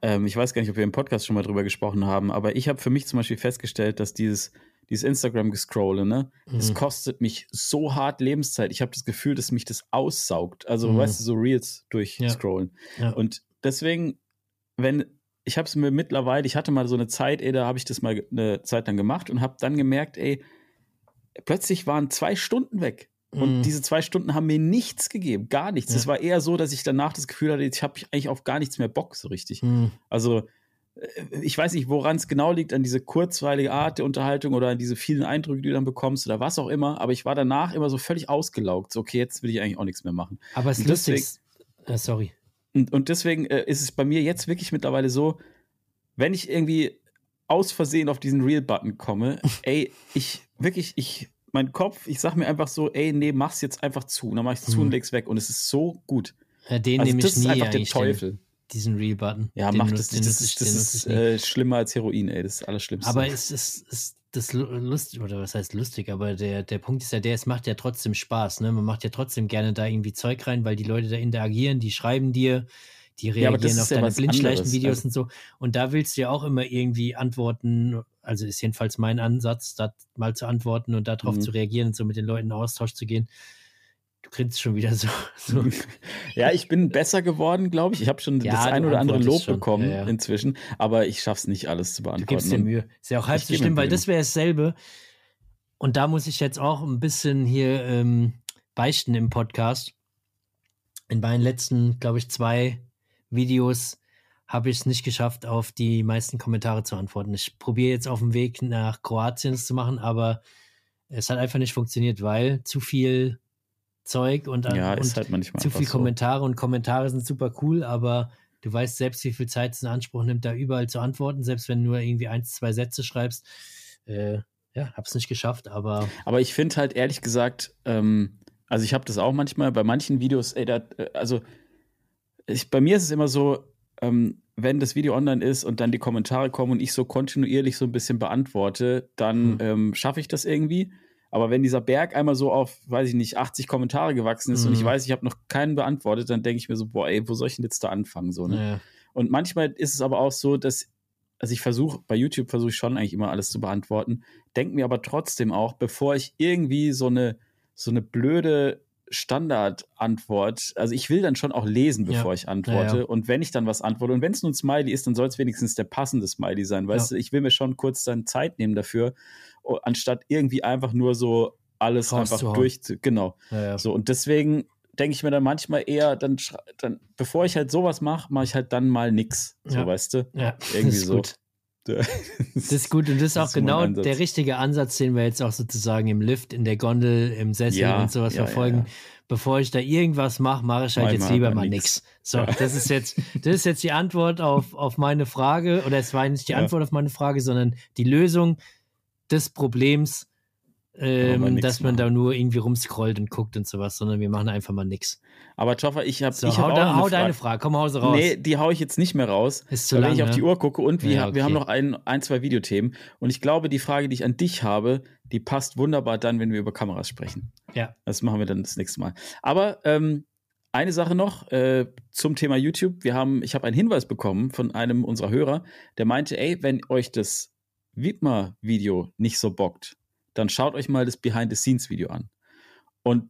ähm, ich weiß gar nicht, ob wir im Podcast schon mal drüber gesprochen haben, aber ich habe für mich zum Beispiel festgestellt, dass dieses dieses Instagram-Gescrolle, ne? Mhm. Das kostet mich so hart Lebenszeit. Ich habe das Gefühl, dass mich das aussaugt. Also, mhm. weißt du, so Reels durchscrollen. Ja. Ja. Und deswegen, wenn, ich habe es mir mittlerweile, ich hatte mal so eine Zeit, ey, da habe ich das mal eine Zeit lang gemacht und habe dann gemerkt, ey, plötzlich waren zwei Stunden weg. Und mhm. diese zwei Stunden haben mir nichts gegeben, gar nichts. Es ja. war eher so, dass ich danach das Gefühl hatte, ich habe eigentlich auf gar nichts mehr Bock so richtig. Mhm. Also äh, ich weiß nicht, woran es genau liegt, an diese kurzweilige Art der Unterhaltung oder an diese vielen Eindrücke, die du dann bekommst oder was auch immer, aber ich war danach immer so völlig ausgelaugt. So, okay, jetzt will ich eigentlich auch nichts mehr machen. Aber es ist lustig. Äh, sorry. Und, und deswegen äh, ist es bei mir jetzt wirklich mittlerweile so, wenn ich irgendwie aus Versehen auf diesen Real-Button komme, ey, ich wirklich, ich, mein Kopf, ich sag mir einfach so, ey, nee, mach's jetzt einfach zu. Und dann mach ich zu hm. und leg's weg. Und es ist so gut. Ja, den also, nehme ich nie. Das ist einfach der Teufel. Den diesen Real-Button. Ja, macht das, das, das, ist, das ist äh, schlimmer als Heroin, ey. Das ist das Allerschlimmste. Aber es ist, ist das lustig, oder was heißt lustig, aber der, der Punkt ist ja der, es macht ja trotzdem Spaß, ne? Man macht ja trotzdem gerne da irgendwie Zeug rein, weil die Leute da interagieren, die schreiben dir, die reagieren ja, auf deine Blindschleichen-Videos also. und so. Und da willst du ja auch immer irgendwie antworten, also ist jedenfalls mein Ansatz, da mal zu antworten und darauf mhm. zu reagieren und so mit den Leuten in Austausch zu gehen. Du grinst schon wieder so. so. ja, ich bin besser geworden, glaube ich. Ich habe schon ja, das ein oder andere Lob schon. bekommen ja, ja. inzwischen, aber ich schaffe es nicht, alles zu beantworten. Du gibst dir Mühe. Ist ja auch halb so schlimm, weil das wäre dasselbe. Und da muss ich jetzt auch ein bisschen hier ähm, beichten im Podcast. In meinen letzten, glaube ich, zwei Videos habe ich es nicht geschafft, auf die meisten Kommentare zu antworten. Ich probiere jetzt auf dem Weg nach Kroatien es zu machen, aber es hat einfach nicht funktioniert, weil zu viel Zeug und, ja, und halt zu viele Kommentare und Kommentare sind super cool, aber du weißt selbst, wie viel Zeit es in Anspruch nimmt, da überall zu antworten, selbst wenn du nur irgendwie ein, zwei Sätze schreibst. Äh, ja, hab's nicht geschafft, aber. Aber ich finde halt ehrlich gesagt, ähm, also ich habe das auch manchmal bei manchen Videos, ey, da, äh, also ich, bei mir ist es immer so, ähm, wenn das Video online ist und dann die Kommentare kommen und ich so kontinuierlich so ein bisschen beantworte, dann mhm. ähm, schaffe ich das irgendwie. Aber wenn dieser Berg einmal so auf, weiß ich nicht, 80 Kommentare gewachsen ist mhm. und ich mhm. weiß, ich habe noch keinen beantwortet, dann denke ich mir so, boah, ey, wo soll ich denn jetzt da anfangen? So, ne? Ja. Und manchmal ist es aber auch so, dass, also ich versuche, bei YouTube versuche ich schon eigentlich immer alles zu beantworten, denke mir aber trotzdem auch, bevor ich irgendwie so eine, so eine blöde Standardantwort. Also ich will dann schon auch lesen, bevor ja. ich antworte. Ja, ja. Und wenn ich dann was antworte, und wenn es nur ein Smiley ist, dann soll es wenigstens der passende Smiley sein. Weißt du, ich will mir schon kurz dann Zeit nehmen dafür anstatt irgendwie einfach nur so alles Raus einfach durch. Genau. So, und deswegen denke ich mir dann manchmal eher, dann, dann bevor ich halt sowas mache, mache ich halt dann mal nix. So, weißt du? Ja, irgendwie so. Gut. Das ist gut und das ist auch das ist genau der richtige Ansatz, den wir jetzt auch sozusagen im Lift, in der Gondel, im Sessel ja, und sowas ja, verfolgen. Ja, Bevor ich da irgendwas mache, mache ich halt mal jetzt lieber mal nichts. So, das ist jetzt, das ist jetzt die Antwort auf, auf meine Frage, oder es war nicht die Antwort auf meine Frage, sondern die Lösung des Problems, ähm, dass man machen. da nur irgendwie rumscrollt und guckt und sowas, sondern wir machen einfach mal nichts. Aber Joffa, ich habe so, ich hau, hab da, hau Frage. deine Frage, komm Hause raus. Nee, die hau ich jetzt nicht mehr raus, Ist zu lang, wenn ich ne? auf die Uhr gucke und wir, ja, okay. wir haben noch ein, ein, zwei Videothemen und ich glaube, die Frage, die ich an dich habe, die passt wunderbar dann, wenn wir über Kameras sprechen. Ja. Das machen wir dann das nächste Mal. Aber ähm, eine Sache noch äh, zum Thema YouTube. Wir haben, ich habe einen Hinweis bekommen von einem unserer Hörer, der meinte, ey, wenn euch das Widmer-Video nicht so bockt, dann schaut euch mal das Behind-the-Scenes-Video an. Und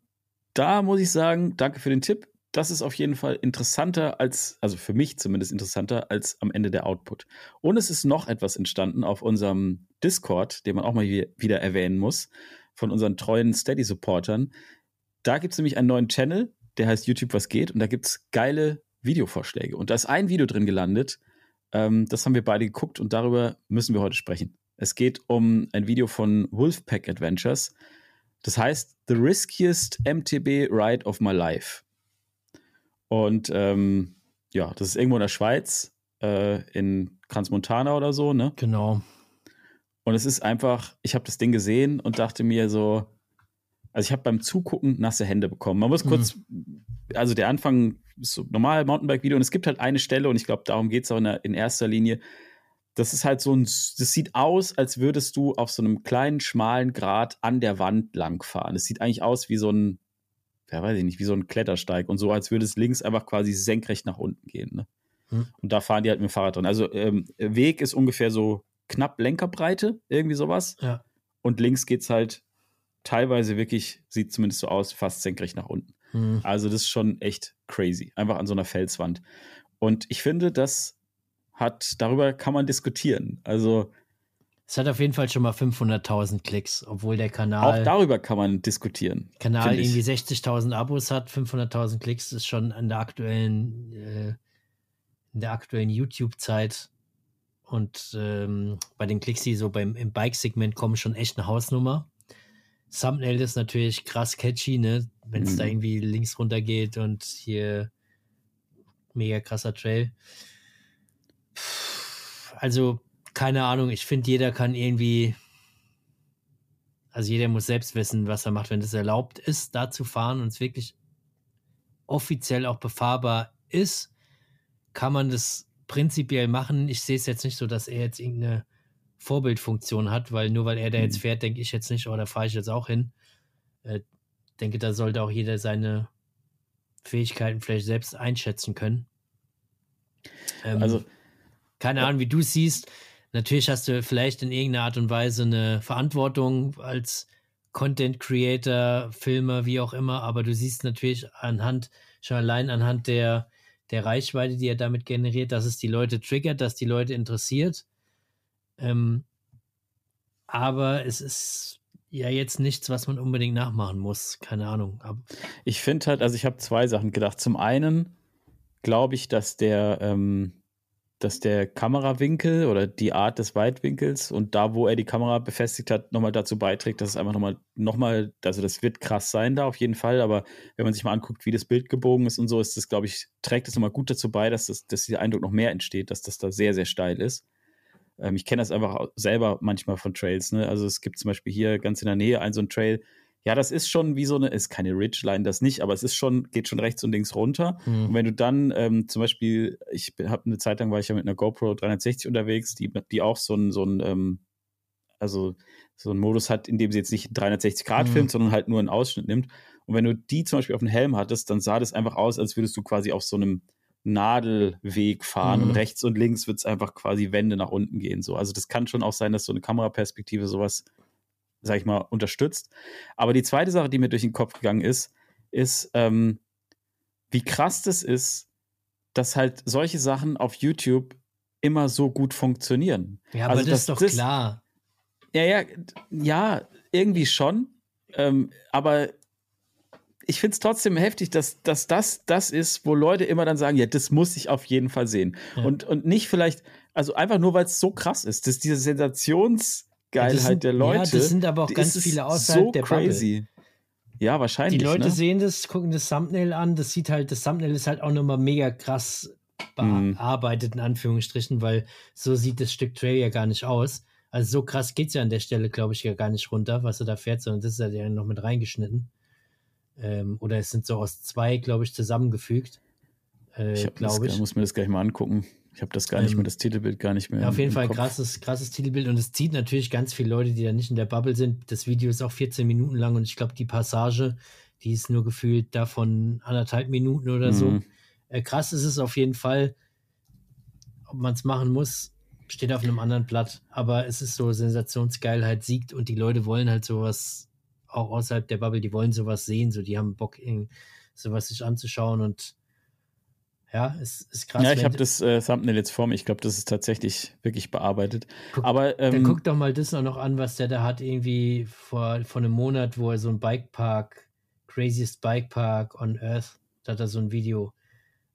da muss ich sagen, danke für den Tipp. Das ist auf jeden Fall interessanter als, also für mich zumindest interessanter als am Ende der Output. Und es ist noch etwas entstanden auf unserem Discord, den man auch mal wieder erwähnen muss, von unseren treuen Steady-Supportern. Da gibt es nämlich einen neuen Channel, der heißt YouTube Was geht und da gibt es geile Videovorschläge. Und da ist ein Video drin gelandet, ähm, das haben wir beide geguckt und darüber müssen wir heute sprechen. Es geht um ein Video von Wolfpack Adventures. Das heißt The Riskiest MTB Ride of My Life. Und ähm, ja, das ist irgendwo in der Schweiz. äh, in Transmontana oder so, ne? Genau. Und es ist einfach, ich habe das Ding gesehen und dachte mir so, also ich habe beim Zugucken nasse Hände bekommen. Man muss kurz, mhm. also der Anfang ist so normal Mountainbike-Video und es gibt halt eine Stelle und ich glaube, darum geht es auch in, der, in erster Linie. Das ist halt so ein, das sieht aus, als würdest du auf so einem kleinen, schmalen Grat an der Wand langfahren. Es sieht eigentlich aus wie so ein, ja weiß ich nicht, wie so ein Klettersteig und so, als würde es links einfach quasi senkrecht nach unten gehen. Ne? Hm. Und da fahren die halt mit dem Fahrrad drin. Also ähm, Weg ist ungefähr so knapp Lenkerbreite, irgendwie sowas. Ja. Und links geht es halt teilweise wirklich, sieht zumindest so aus, fast senkrecht nach unten. Hm. Also das ist schon echt crazy. Einfach an so einer Felswand. Und ich finde, das hat, darüber kann man diskutieren. Also es hat auf jeden Fall schon mal 500.000 Klicks, obwohl der Kanal. Auch darüber kann man diskutieren. Kanal irgendwie 60.000 Abos hat, 500.000 Klicks ist schon in der aktuellen, äh, in der aktuellen YouTube-Zeit und ähm, bei den Klicks, die so beim im Bike-Segment kommen, schon echt eine Hausnummer. Thumbnail ist natürlich krass catchy, ne? Wenn es mhm. da irgendwie links runter geht und hier mega krasser Trail. Also, keine Ahnung, ich finde, jeder kann irgendwie, also jeder muss selbst wissen, was er macht, wenn es erlaubt ist, da zu fahren und es wirklich offiziell auch befahrbar ist, kann man das prinzipiell machen. Ich sehe es jetzt nicht so, dass er jetzt irgendeine Vorbildfunktion hat, weil nur weil er da jetzt mhm. fährt, denke ich jetzt nicht, oder oh, fahre ich jetzt auch hin. Äh, denke, da sollte auch jeder seine Fähigkeiten vielleicht selbst einschätzen können. Ähm, also, keine Ahnung, wie du siehst. Natürlich hast du vielleicht in irgendeiner Art und Weise eine Verantwortung als Content Creator, Filmer, wie auch immer, aber du siehst natürlich anhand, schon allein anhand der der Reichweite, die er damit generiert, dass es die Leute triggert, dass die Leute interessiert. Ähm, aber es ist ja jetzt nichts, was man unbedingt nachmachen muss. Keine Ahnung. Aber ich finde halt, also ich habe zwei Sachen gedacht. Zum einen glaube ich, dass der ähm, dass der Kamerawinkel oder die Art des Weitwinkels und da, wo er die Kamera befestigt hat, nochmal dazu beiträgt, dass es einfach nochmal, nochmal, also das wird krass sein da auf jeden Fall, aber wenn man sich mal anguckt, wie das Bild gebogen ist und so, ist das, glaube ich, trägt es nochmal gut dazu bei, dass, das, dass dieser Eindruck noch mehr entsteht, dass das da sehr, sehr steil ist. Ähm, ich kenne das einfach selber manchmal von Trails, ne? Also es gibt zum Beispiel hier ganz in der Nähe einen so einen Trail, ja, das ist schon wie so eine, ist keine Ridgeline, das nicht, aber es ist schon, geht schon rechts und links runter. Mhm. Und wenn du dann ähm, zum Beispiel, ich habe eine Zeit lang war ich ja mit einer GoPro 360 unterwegs, die, die auch so ein, so ein, ähm, also so einen Modus hat, in dem sie jetzt nicht 360 Grad mhm. filmt, sondern halt nur einen Ausschnitt nimmt. Und wenn du die zum Beispiel auf den Helm hattest, dann sah das einfach aus, als würdest du quasi auf so einem Nadelweg fahren mhm. und rechts und links wird es einfach quasi Wände nach unten gehen. So. Also das kann schon auch sein, dass so eine Kameraperspektive sowas sag ich mal, unterstützt. Aber die zweite Sache, die mir durch den Kopf gegangen ist, ist, ähm, wie krass das ist, dass halt solche Sachen auf YouTube immer so gut funktionieren. Ja, aber also, das ist doch das, klar. Ja, ja, ja, irgendwie schon. Ähm, aber ich finde es trotzdem heftig, dass, dass das das ist, wo Leute immer dann sagen, ja, das muss ich auf jeden Fall sehen. Ja. Und, und nicht vielleicht, also einfach nur, weil es so krass ist, dass diese Sensations- Geilheit sind, der Leute. Ja, das sind aber auch ganz viele außerhalb so der crazy. Bubble. Ja, wahrscheinlich. Die Leute ne? sehen das, gucken das Thumbnail an. Das sieht halt, das Thumbnail ist halt auch nochmal mega krass mhm. bearbeitet, in Anführungsstrichen, weil so sieht das Stück Trail ja gar nicht aus. Also so krass geht es ja an der Stelle, glaube ich, ja gar nicht runter, was er da fährt, sondern das ist ja noch mit reingeschnitten. Ähm, oder es sind so aus zwei, glaube ich, zusammengefügt. Äh, glaube ich. muss mir das gleich mal angucken. Ich habe das gar nicht ähm, mehr, das Titelbild gar nicht mehr. Ja, auf jeden Fall Kopf. krasses, krasses Titelbild und es zieht natürlich ganz viele Leute, die da nicht in der Bubble sind. Das Video ist auch 14 Minuten lang und ich glaube, die Passage, die ist nur gefühlt davon anderthalb Minuten oder so. Mhm. Äh, krass ist es auf jeden Fall. Ob man es machen muss, steht auf einem anderen Blatt. Aber es ist so, Sensationsgeilheit siegt und die Leute wollen halt sowas, auch außerhalb der Bubble, die wollen sowas sehen, so die haben Bock, sowas sich anzuschauen und ja, ist, ist krass. Ja, ich habe das äh, Thumbnail jetzt vor mir. Ich glaube, das ist tatsächlich wirklich bearbeitet. Guck, Aber ähm, dann guck doch mal das noch an, was der da hat, irgendwie vor, vor einem Monat, wo er so ein Bikepark, Craziest Bikepark on Earth, da hat er so ein Video.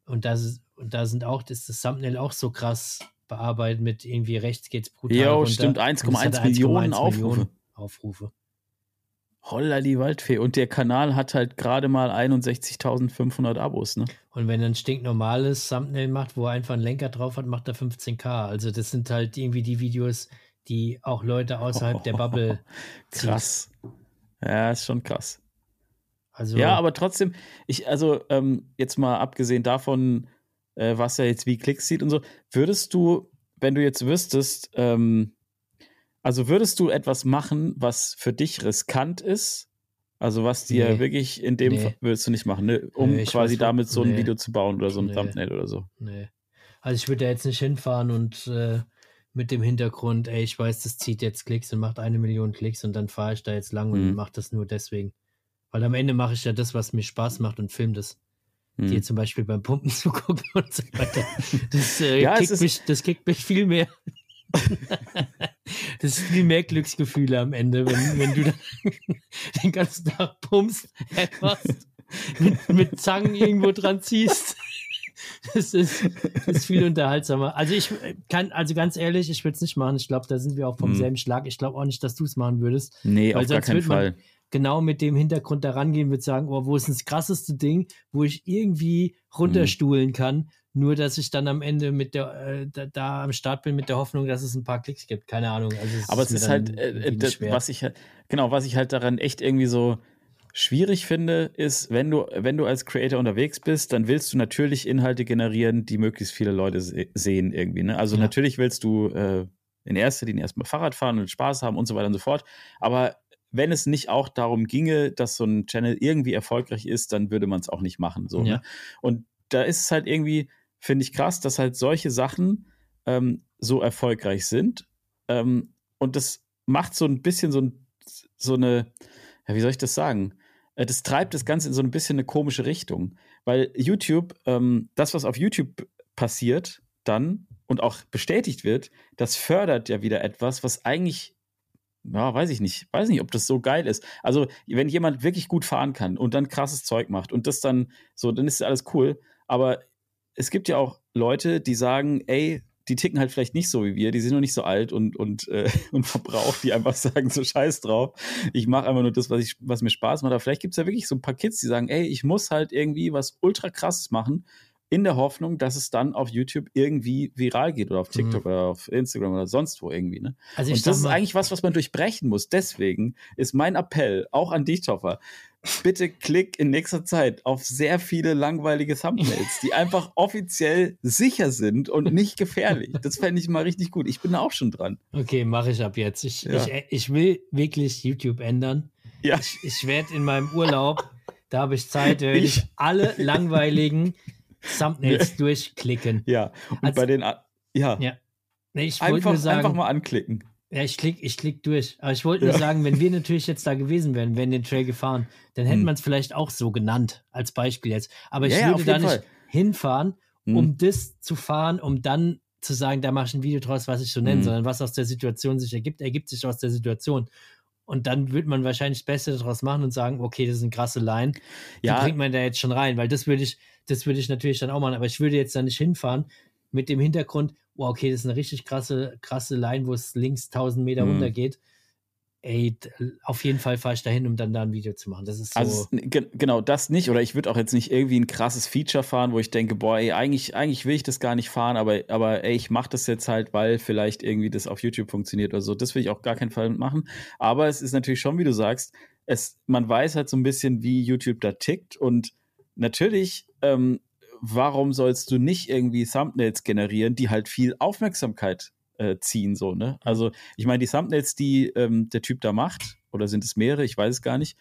Und, das und da sind auch, das, ist das Thumbnail auch so krass bearbeitet mit irgendwie rechts geht's brutal. Ja, stimmt, 1,1 Millionen Aufrufe. Aufrufe. Holla die Waldfee. Und der Kanal hat halt gerade mal 61.500 Abos, ne? Und wenn er ein stinknormales Thumbnail macht, wo er einfach einen Lenker drauf hat, macht er 15k. Also das sind halt irgendwie die Videos, die auch Leute außerhalb oh, der Bubble. Krass. Ja, ist schon krass. Also, ja, aber trotzdem, ich, also ähm, jetzt mal abgesehen davon, äh, was er jetzt wie Klicks sieht und so, würdest du, wenn du jetzt wüsstest, ähm, also würdest du etwas machen, was für dich riskant ist? Also was dir nee. wirklich in dem nee. Fall würdest du nicht machen, ne? um nee, quasi damit so ein Video zu bauen oder so ein Thumbnail oder so. Nee. Also ich würde da jetzt nicht hinfahren und äh, mit dem Hintergrund, ey, ich weiß, das zieht jetzt Klicks und macht eine Million Klicks und dann fahre ich da jetzt lang mhm. und mache das nur deswegen. Weil am Ende mache ich ja das, was mir Spaß macht und filme das. Mhm. Dir zum Beispiel beim Pumpen zu gucken und so weiter. Das, äh, ja, kickt, mich, das kickt mich viel mehr. das ist viel mehr Glücksgefühle am Ende, wenn, wenn du den ganzen Tag pumpst, etwas mit, mit Zangen irgendwo dran ziehst. Das ist, das ist viel unterhaltsamer. Also ich kann, also ganz ehrlich, ich würde es nicht machen. Ich glaube, da sind wir auch vom mhm. selben Schlag. Ich glaube auch nicht, dass du es machen würdest. Nee, auf gar keinen Fall. Genau mit dem Hintergrund da rangehen, würde sagen, oh, wo ist das krasseste Ding, wo ich irgendwie runterstuhlen kann, nur dass ich dann am Ende mit der äh, da, da, am Start bin mit der Hoffnung, dass es ein paar Klicks gibt. Keine Ahnung. Also es Aber es ist halt, äh, das, was ich halt, genau, was ich halt daran echt irgendwie so schwierig finde, ist, wenn du, wenn du als Creator unterwegs bist, dann willst du natürlich Inhalte generieren, die möglichst viele Leute se sehen irgendwie. Ne? Also ja. natürlich willst du äh, in erster Linie erstmal Fahrrad fahren und Spaß haben und so weiter und so fort. Aber wenn es nicht auch darum ginge, dass so ein Channel irgendwie erfolgreich ist, dann würde man es auch nicht machen. So, ja. ne? Und da ist es halt irgendwie, finde ich krass, dass halt solche Sachen ähm, so erfolgreich sind. Ähm, und das macht so ein bisschen so, ein, so eine, ja, wie soll ich das sagen? Äh, das treibt das Ganze in so ein bisschen eine komische Richtung. Weil YouTube, ähm, das, was auf YouTube passiert, dann und auch bestätigt wird, das fördert ja wieder etwas, was eigentlich, ja, weiß ich nicht, weiß nicht, ob das so geil ist. Also, wenn jemand wirklich gut fahren kann und dann krasses Zeug macht und das dann so, dann ist alles cool. Aber es gibt ja auch Leute, die sagen, ey, die ticken halt vielleicht nicht so wie wir, die sind noch nicht so alt und, und, äh, und verbraucht, die einfach sagen, so scheiß drauf. Ich mache einfach nur das, was, ich, was mir Spaß macht. Aber vielleicht gibt es ja wirklich so ein paar Kids, die sagen, ey, ich muss halt irgendwie was ultra krasses machen, in der Hoffnung, dass es dann auf YouTube irgendwie viral geht oder auf mhm. TikTok mhm. oder auf Instagram oder sonst wo irgendwie. Ne? Also und das ist eigentlich was, was man durchbrechen muss. Deswegen ist mein Appell auch an dich, Toffer bitte klick in nächster Zeit auf sehr viele langweilige Thumbnails, die einfach offiziell sicher sind und nicht gefährlich. Das fände ich mal richtig gut. Ich bin da auch schon dran. Okay, mache ich ab jetzt. Ich, ja. ich, ich will wirklich YouTube ändern. Ja. Ich, ich werde in meinem Urlaub, da habe ich Zeit, ich alle langweiligen Thumbnails durchklicken. Ja, und also, bei den, ja. ja. Nee, ich einfach, sagen, einfach mal anklicken. Ja, ich klick, ich klick durch. Aber ich wollte nur sagen, wenn wir natürlich jetzt da gewesen wären, wären den Trail gefahren, dann hätten hm. man es vielleicht auch so genannt, als Beispiel jetzt. Aber ich ja, würde da nicht Fall. hinfahren, hm. um hm. das zu fahren, um dann zu sagen, da mache ich ein Video draus, was ich so nenne, hm. sondern was aus der Situation sich ergibt, ergibt sich aus der Situation. Und dann wird man wahrscheinlich das Beste daraus machen und sagen, okay, das ist eine krasse Line. Ja. Die bringt man da jetzt schon rein, weil das würde ich, das würde ich natürlich dann auch machen. Aber ich würde jetzt da nicht hinfahren mit dem Hintergrund, wow, okay, das ist eine richtig krasse, krasse Line, wo es links 1000 Meter mhm. runter geht. Ey, auf jeden Fall fahre ich dahin, um dann da ein Video zu machen. Das ist so. Also, genau, das nicht. Oder ich würde auch jetzt nicht irgendwie ein krasses Feature fahren, wo ich denke, boah, ey, eigentlich, eigentlich will ich das gar nicht fahren, aber, aber ey, ich mache das jetzt halt, weil vielleicht irgendwie das auf YouTube funktioniert oder so. Das will ich auch gar keinen Fall machen. Aber es ist natürlich schon, wie du sagst, es, man weiß halt so ein bisschen, wie YouTube da tickt und natürlich ähm, warum sollst du nicht irgendwie Thumbnails generieren, die halt viel Aufmerksamkeit äh, ziehen, so, ne? Also, ich meine, die Thumbnails, die ähm, der Typ da macht, oder sind es mehrere, ich weiß es gar nicht.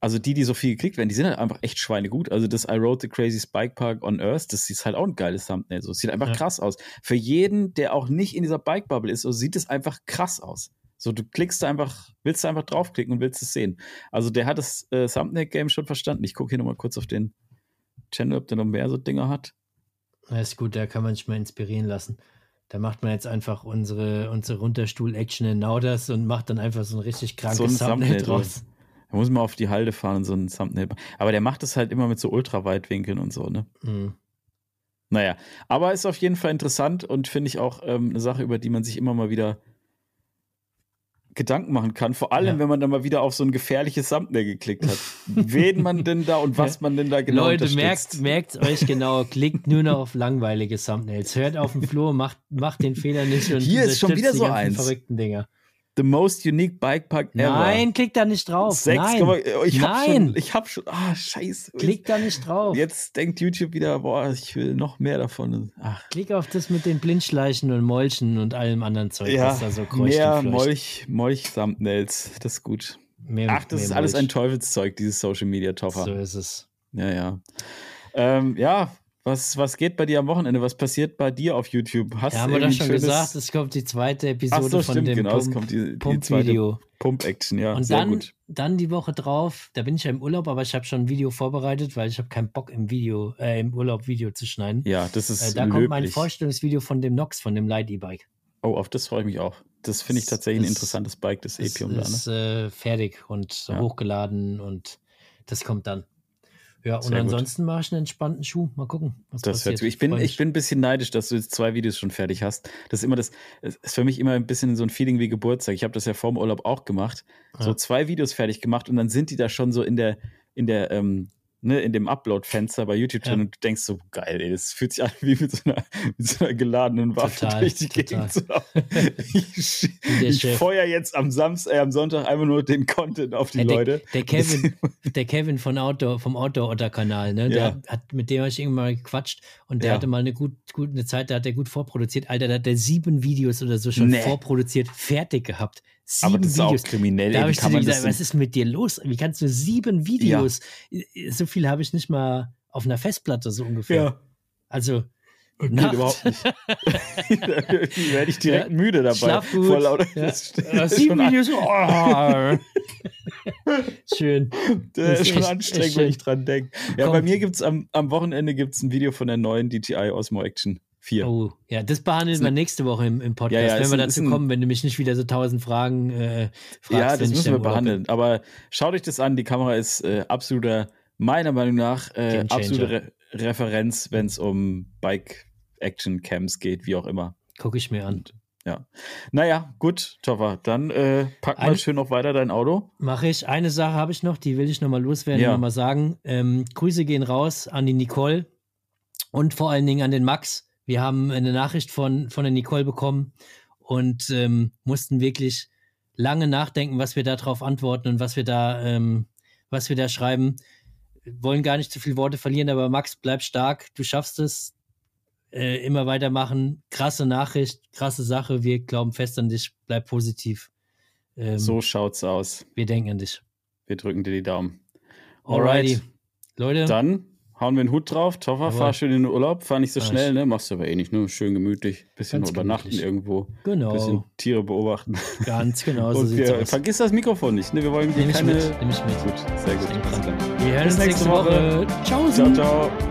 Also die, die so viel geklickt werden, die sind halt einfach echt schweinegut. Also das I Rode the Crazy Spike Park on Earth, das ist halt auch ein geiles Thumbnail. So, es sieht einfach ja. krass aus. Für jeden, der auch nicht in dieser Bike Bubble ist, so sieht es einfach krass aus. So, du klickst einfach, willst du einfach draufklicken und willst es sehen. Also der hat das äh, Thumbnail-Game schon verstanden. Ich gucke hier nochmal kurz auf den Channel, ob der noch mehr so Dinger hat. Ja, ist gut, da kann man sich mal inspirieren lassen. Da macht man jetzt einfach unsere, unsere Runterstuhl-Action in Nauders und macht dann einfach so ein richtig krankes so ein Thumbnail, Thumbnail draus. Da muss man auf die Halde fahren und so ein Thumbnail. Aber der macht es halt immer mit so Ultraweitwinkeln und so, ne? Mhm. Naja, aber ist auf jeden Fall interessant und finde ich auch ähm, eine Sache, über die man sich immer mal wieder Gedanken machen kann, vor allem ja. wenn man dann mal wieder auf so ein gefährliches Thumbnail geklickt hat. Wen man denn da und was man denn da genau Leute, merkt, merkt euch genau, klickt nur noch auf langweilige Thumbnails. Hört auf den Flur, macht, macht den Fehler nicht und hier ist schon wieder so eins. verrückten Dinger. The most unique bike park ever. Nein, klick da nicht drauf. Sechs, Nein. Man, ich hab Nein. Schon, ich hab schon, ah, scheiße. Klick da nicht drauf. Jetzt denkt YouTube wieder, boah, ich will noch mehr davon. Ach. Klick auf das mit den Blindschleichen und Molchen und allem anderen Zeug, ja, was da so kreucht Mehr Molch, Molch-Thumbnails, das ist gut. Mehr, Ach, das ist alles ein Teufelszeug, dieses Social Media Toffer. So ist es. Ja, ja. Ähm, ja, was, was geht bei dir am Wochenende? Was passiert bei dir auf YouTube? Hast ja, haben wir doch schon gesagt, es kommt die zweite Episode so, von stimmt, dem genau, Pump, es kommt die, die Video. Pump-Action, ja. Und dann, gut. dann die Woche drauf, da bin ich ja im Urlaub, aber ich habe schon ein Video vorbereitet, weil ich habe keinen Bock im Video, äh, im Urlaub Video zu schneiden. Ja, das ist äh, Da löblich. kommt mein Vorstellungsvideo von dem Nox, von dem Light E-Bike. Oh, auf das freue ich mich auch. Das finde ich tatsächlich das, ein interessantes Bike, das Epium da. Das ist äh, fertig und ja. hochgeladen und das kommt dann. Ja, und Sehr ansonsten mache ich einen entspannten Schuh. Mal gucken, was das passiert. Ich bin, ich bin ein bisschen neidisch, dass du jetzt zwei Videos schon fertig hast. Das ist immer das, ist für mich immer ein bisschen so ein Feeling wie Geburtstag. Ich habe das ja vorm Urlaub auch gemacht. Ja. So zwei Videos fertig gemacht und dann sind die da schon so in der, in der, ähm, ne, in dem Upload-Fenster bei YouTube drin ja. und du denkst so, geil, ey, das fühlt sich an wie mit so einer, mit so einer geladenen Waffe total, durch die total. Gegend zu Ich, ich feuer jetzt am Samstag, äh, am Sonntag einfach nur den Content auf die ja, der, Leute. Der Kevin, der Kevin von Outdoor, vom Outdoor-Otter-Kanal, ne, der ja. hat, mit dem habe ich irgendwann mal gequatscht und der hatte mal eine gut, gut, eine Zeit, da hat er gut vorproduziert. Alter, da hat er sieben Videos oder so schon nee. vorproduziert, fertig gehabt. Sieben aber das ist Videos. auch kriminell. Da habe ich dir gesagt, was ist mit dir los? Wie kannst du sieben Videos? Ja. So viel habe ich nicht mal auf einer Festplatte so ungefähr. Ja. Also Geht Nacht. überhaupt nicht. da werde ich direkt ja, müde dabei. Schlaf gut. Vor lauter ja. Sieben Videos. Oh. Schön. Das, ist schon echt, anstrengend, wenn ich dran denke. Ja, Komm. bei mir gibt es am, am Wochenende gibt's ein Video von der neuen DJI Osmo Action. 4. Oh, ja, das behandeln wir nächste Woche im, im Podcast, ja, ja, wenn wir dazu ein, kommen, wenn du mich nicht wieder so tausend Fragen äh, fragst. Ja, das müssen wir behandeln. Bin. Aber schaut euch das an, die Kamera ist äh, absoluter, meiner Meinung nach, äh, absolute Re Referenz, wenn es um Bike-Action-Cams geht, wie auch immer. Gucke ich mir an. Ja. Naja, gut, Toffer. Dann äh, pack mal Eine, schön noch weiter dein Auto. Mache ich. Eine Sache habe ich noch, die will ich nochmal loswerden, ja. nochmal sagen. Ähm, Grüße gehen raus an die Nicole und vor allen Dingen an den Max wir haben eine Nachricht von, von der Nicole bekommen und ähm, mussten wirklich lange nachdenken, was wir darauf antworten und was wir da, ähm, was wir da schreiben. Wollen gar nicht zu viele Worte verlieren, aber Max, bleib stark, du schaffst es. Äh, immer weitermachen. Krasse Nachricht, krasse Sache. Wir glauben fest an dich. Bleib positiv. Ähm, so schaut's aus. Wir denken an dich. Wir drücken dir die Daumen. Alrighty. Alright. Leute. Dann hauen wir einen Hut drauf. Toffer, fahr schön in den Urlaub. Fahr nicht so schnell, ne? Machst du aber eh nicht. Nur schön gemütlich. Bisschen Ganz übernachten gemütlich. irgendwo. Genau. Bisschen Tiere beobachten. Ganz genau. So Und wir, vergiss das Mikrofon nicht. Ne? Wir wollen hier keine. Nimm ich mit. Nimm ich mit. Gut, sehr gut. Wir hören uns nächste Woche. Woche. Ciao, ciao. ciao.